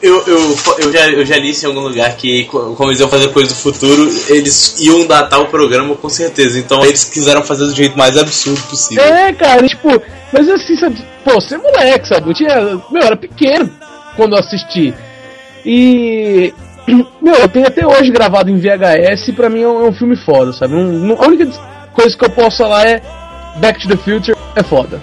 eu, eu, eu, já, eu já li isso em algum lugar que, como eles iam fazer coisa do futuro, eles iam datar o programa com certeza. Então eles quiseram fazer do jeito mais absurdo possível. É, cara, tipo, mas assim, sabe, pô, você é moleque, sabe? Eu tinha. Meu, eu era pequeno quando eu assisti. E. Meu, eu tenho até hoje gravado em VHS e pra mim é um, é um filme foda, sabe? Um, a única coisa que eu posso falar é Back to the Future é foda.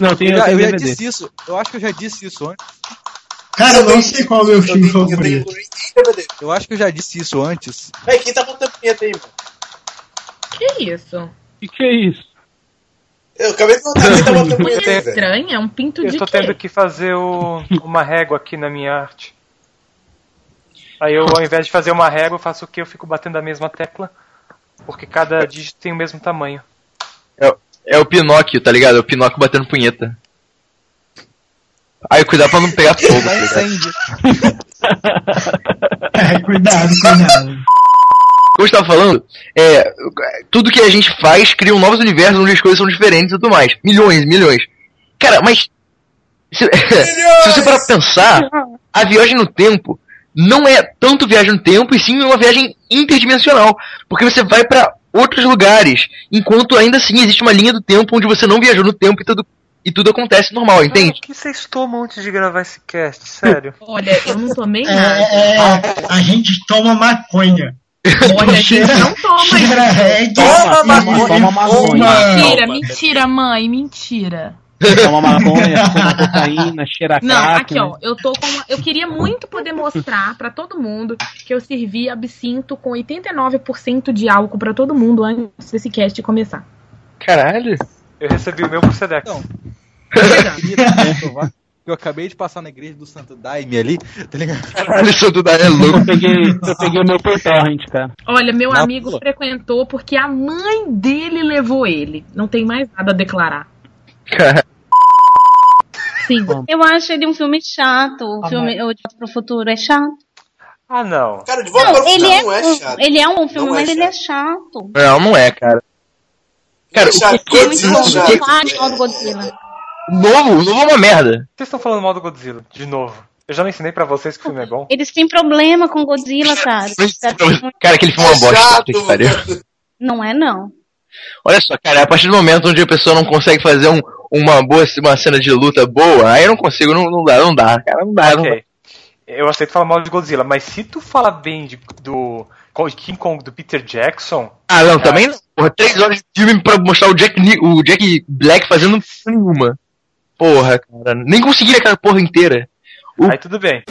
Não, tem, eu, já, eu já DVD. disse isso. Eu acho que eu já disse isso antes. Cara, eu não sei qual é o meu filme favorito. Eu acho que eu já disse isso antes. Véi, quem tá botando punheta aí, mano? Que isso? Que que é isso? Eu acabei de botar quem tá botando punheta Coisa aí, estranha, é um pinto Eu de tô quê? tendo que fazer o- uma régua aqui na minha arte. Aí eu, ao invés de fazer uma régua, eu faço o quê? Eu fico batendo a mesma tecla. Porque cada dígito tem o mesmo tamanho. É, é o Pinóquio, tá ligado? É o Pinóquio batendo punheta. Aí cuidado pra não pegar fogo. tá ligado? (laughs) É, cuidado, cuidado. Como eu estava falando, é, tudo que a gente faz cria um novos universos onde as coisas são diferentes e tudo mais. Milhões, milhões. Cara, mas. Se, (laughs) se você parar pra pensar, a viagem no tempo não é tanto viagem no tempo, e sim uma viagem interdimensional. Porque você vai pra outros lugares, enquanto ainda assim existe uma linha do tempo onde você não viajou no tempo e tudo, e tudo acontece normal, entende? O que vocês tomam antes de gravar esse cast? Sério? (laughs) Olha, eu não tomei É, nada. é, a gente toma maconha. Olha, a gente não toma Cheira isso. Toma maconha, toma e maconha. Mentira, mentira, mãe, mentira. Toma maconha, toma cocaína, cheira Não, crack. aqui né? ó, eu tô com uma, eu queria muito poder mostrar pra todo mundo que eu servi absinto com 89% de álcool pra todo mundo antes desse cast começar. Caralho. Eu recebi o meu por Sedex. Não. (laughs) Eu acabei de passar na igreja do Santo Daime ali, tá ligado? Caralho, isso tudo é louco. Eu peguei, eu peguei o meu por torrent, cara. Olha, meu Na amigo boa. frequentou porque a mãe dele levou ele. Não tem mais nada a declarar. (laughs) Sim. Eu acho ele um filme chato. O filme O De Volta pro Futuro é chato. Ah, não. Cara, de volta Não, ele futuro é, não é um- chato. ele é um filme, Não é mas ele é chato. não, não é, cara. Cara, é chato. o que- É muito Godzilla bom. é Godzilla. o novo, novo é uma merda. Vocês estão falando mal do Godzilla, de novo. Eu já não ensinei pra vocês que o filme é bom. Eles têm problema com Godzilla, cara. Cara, aquele filme é uma bosta. chato, puta que pariu. mano. Não é, não. Olha só, cara, a partir do momento onde a pessoa não consegue fazer um, uma boa uma cena de luta boa, aí eu não consigo, não, não dá, não dá, cara, não dá, não dá. Eu aceito falar mal de Godzilla, mas se tu fala bem de, do King Kong do Peter Jackson. Ah, não, também não. Porra, três horas de filme pra mostrar o Jack, o Jack Black fazendo nenhuma. Porra, cara, nem consegui aquela porra inteira. Aí tudo bem.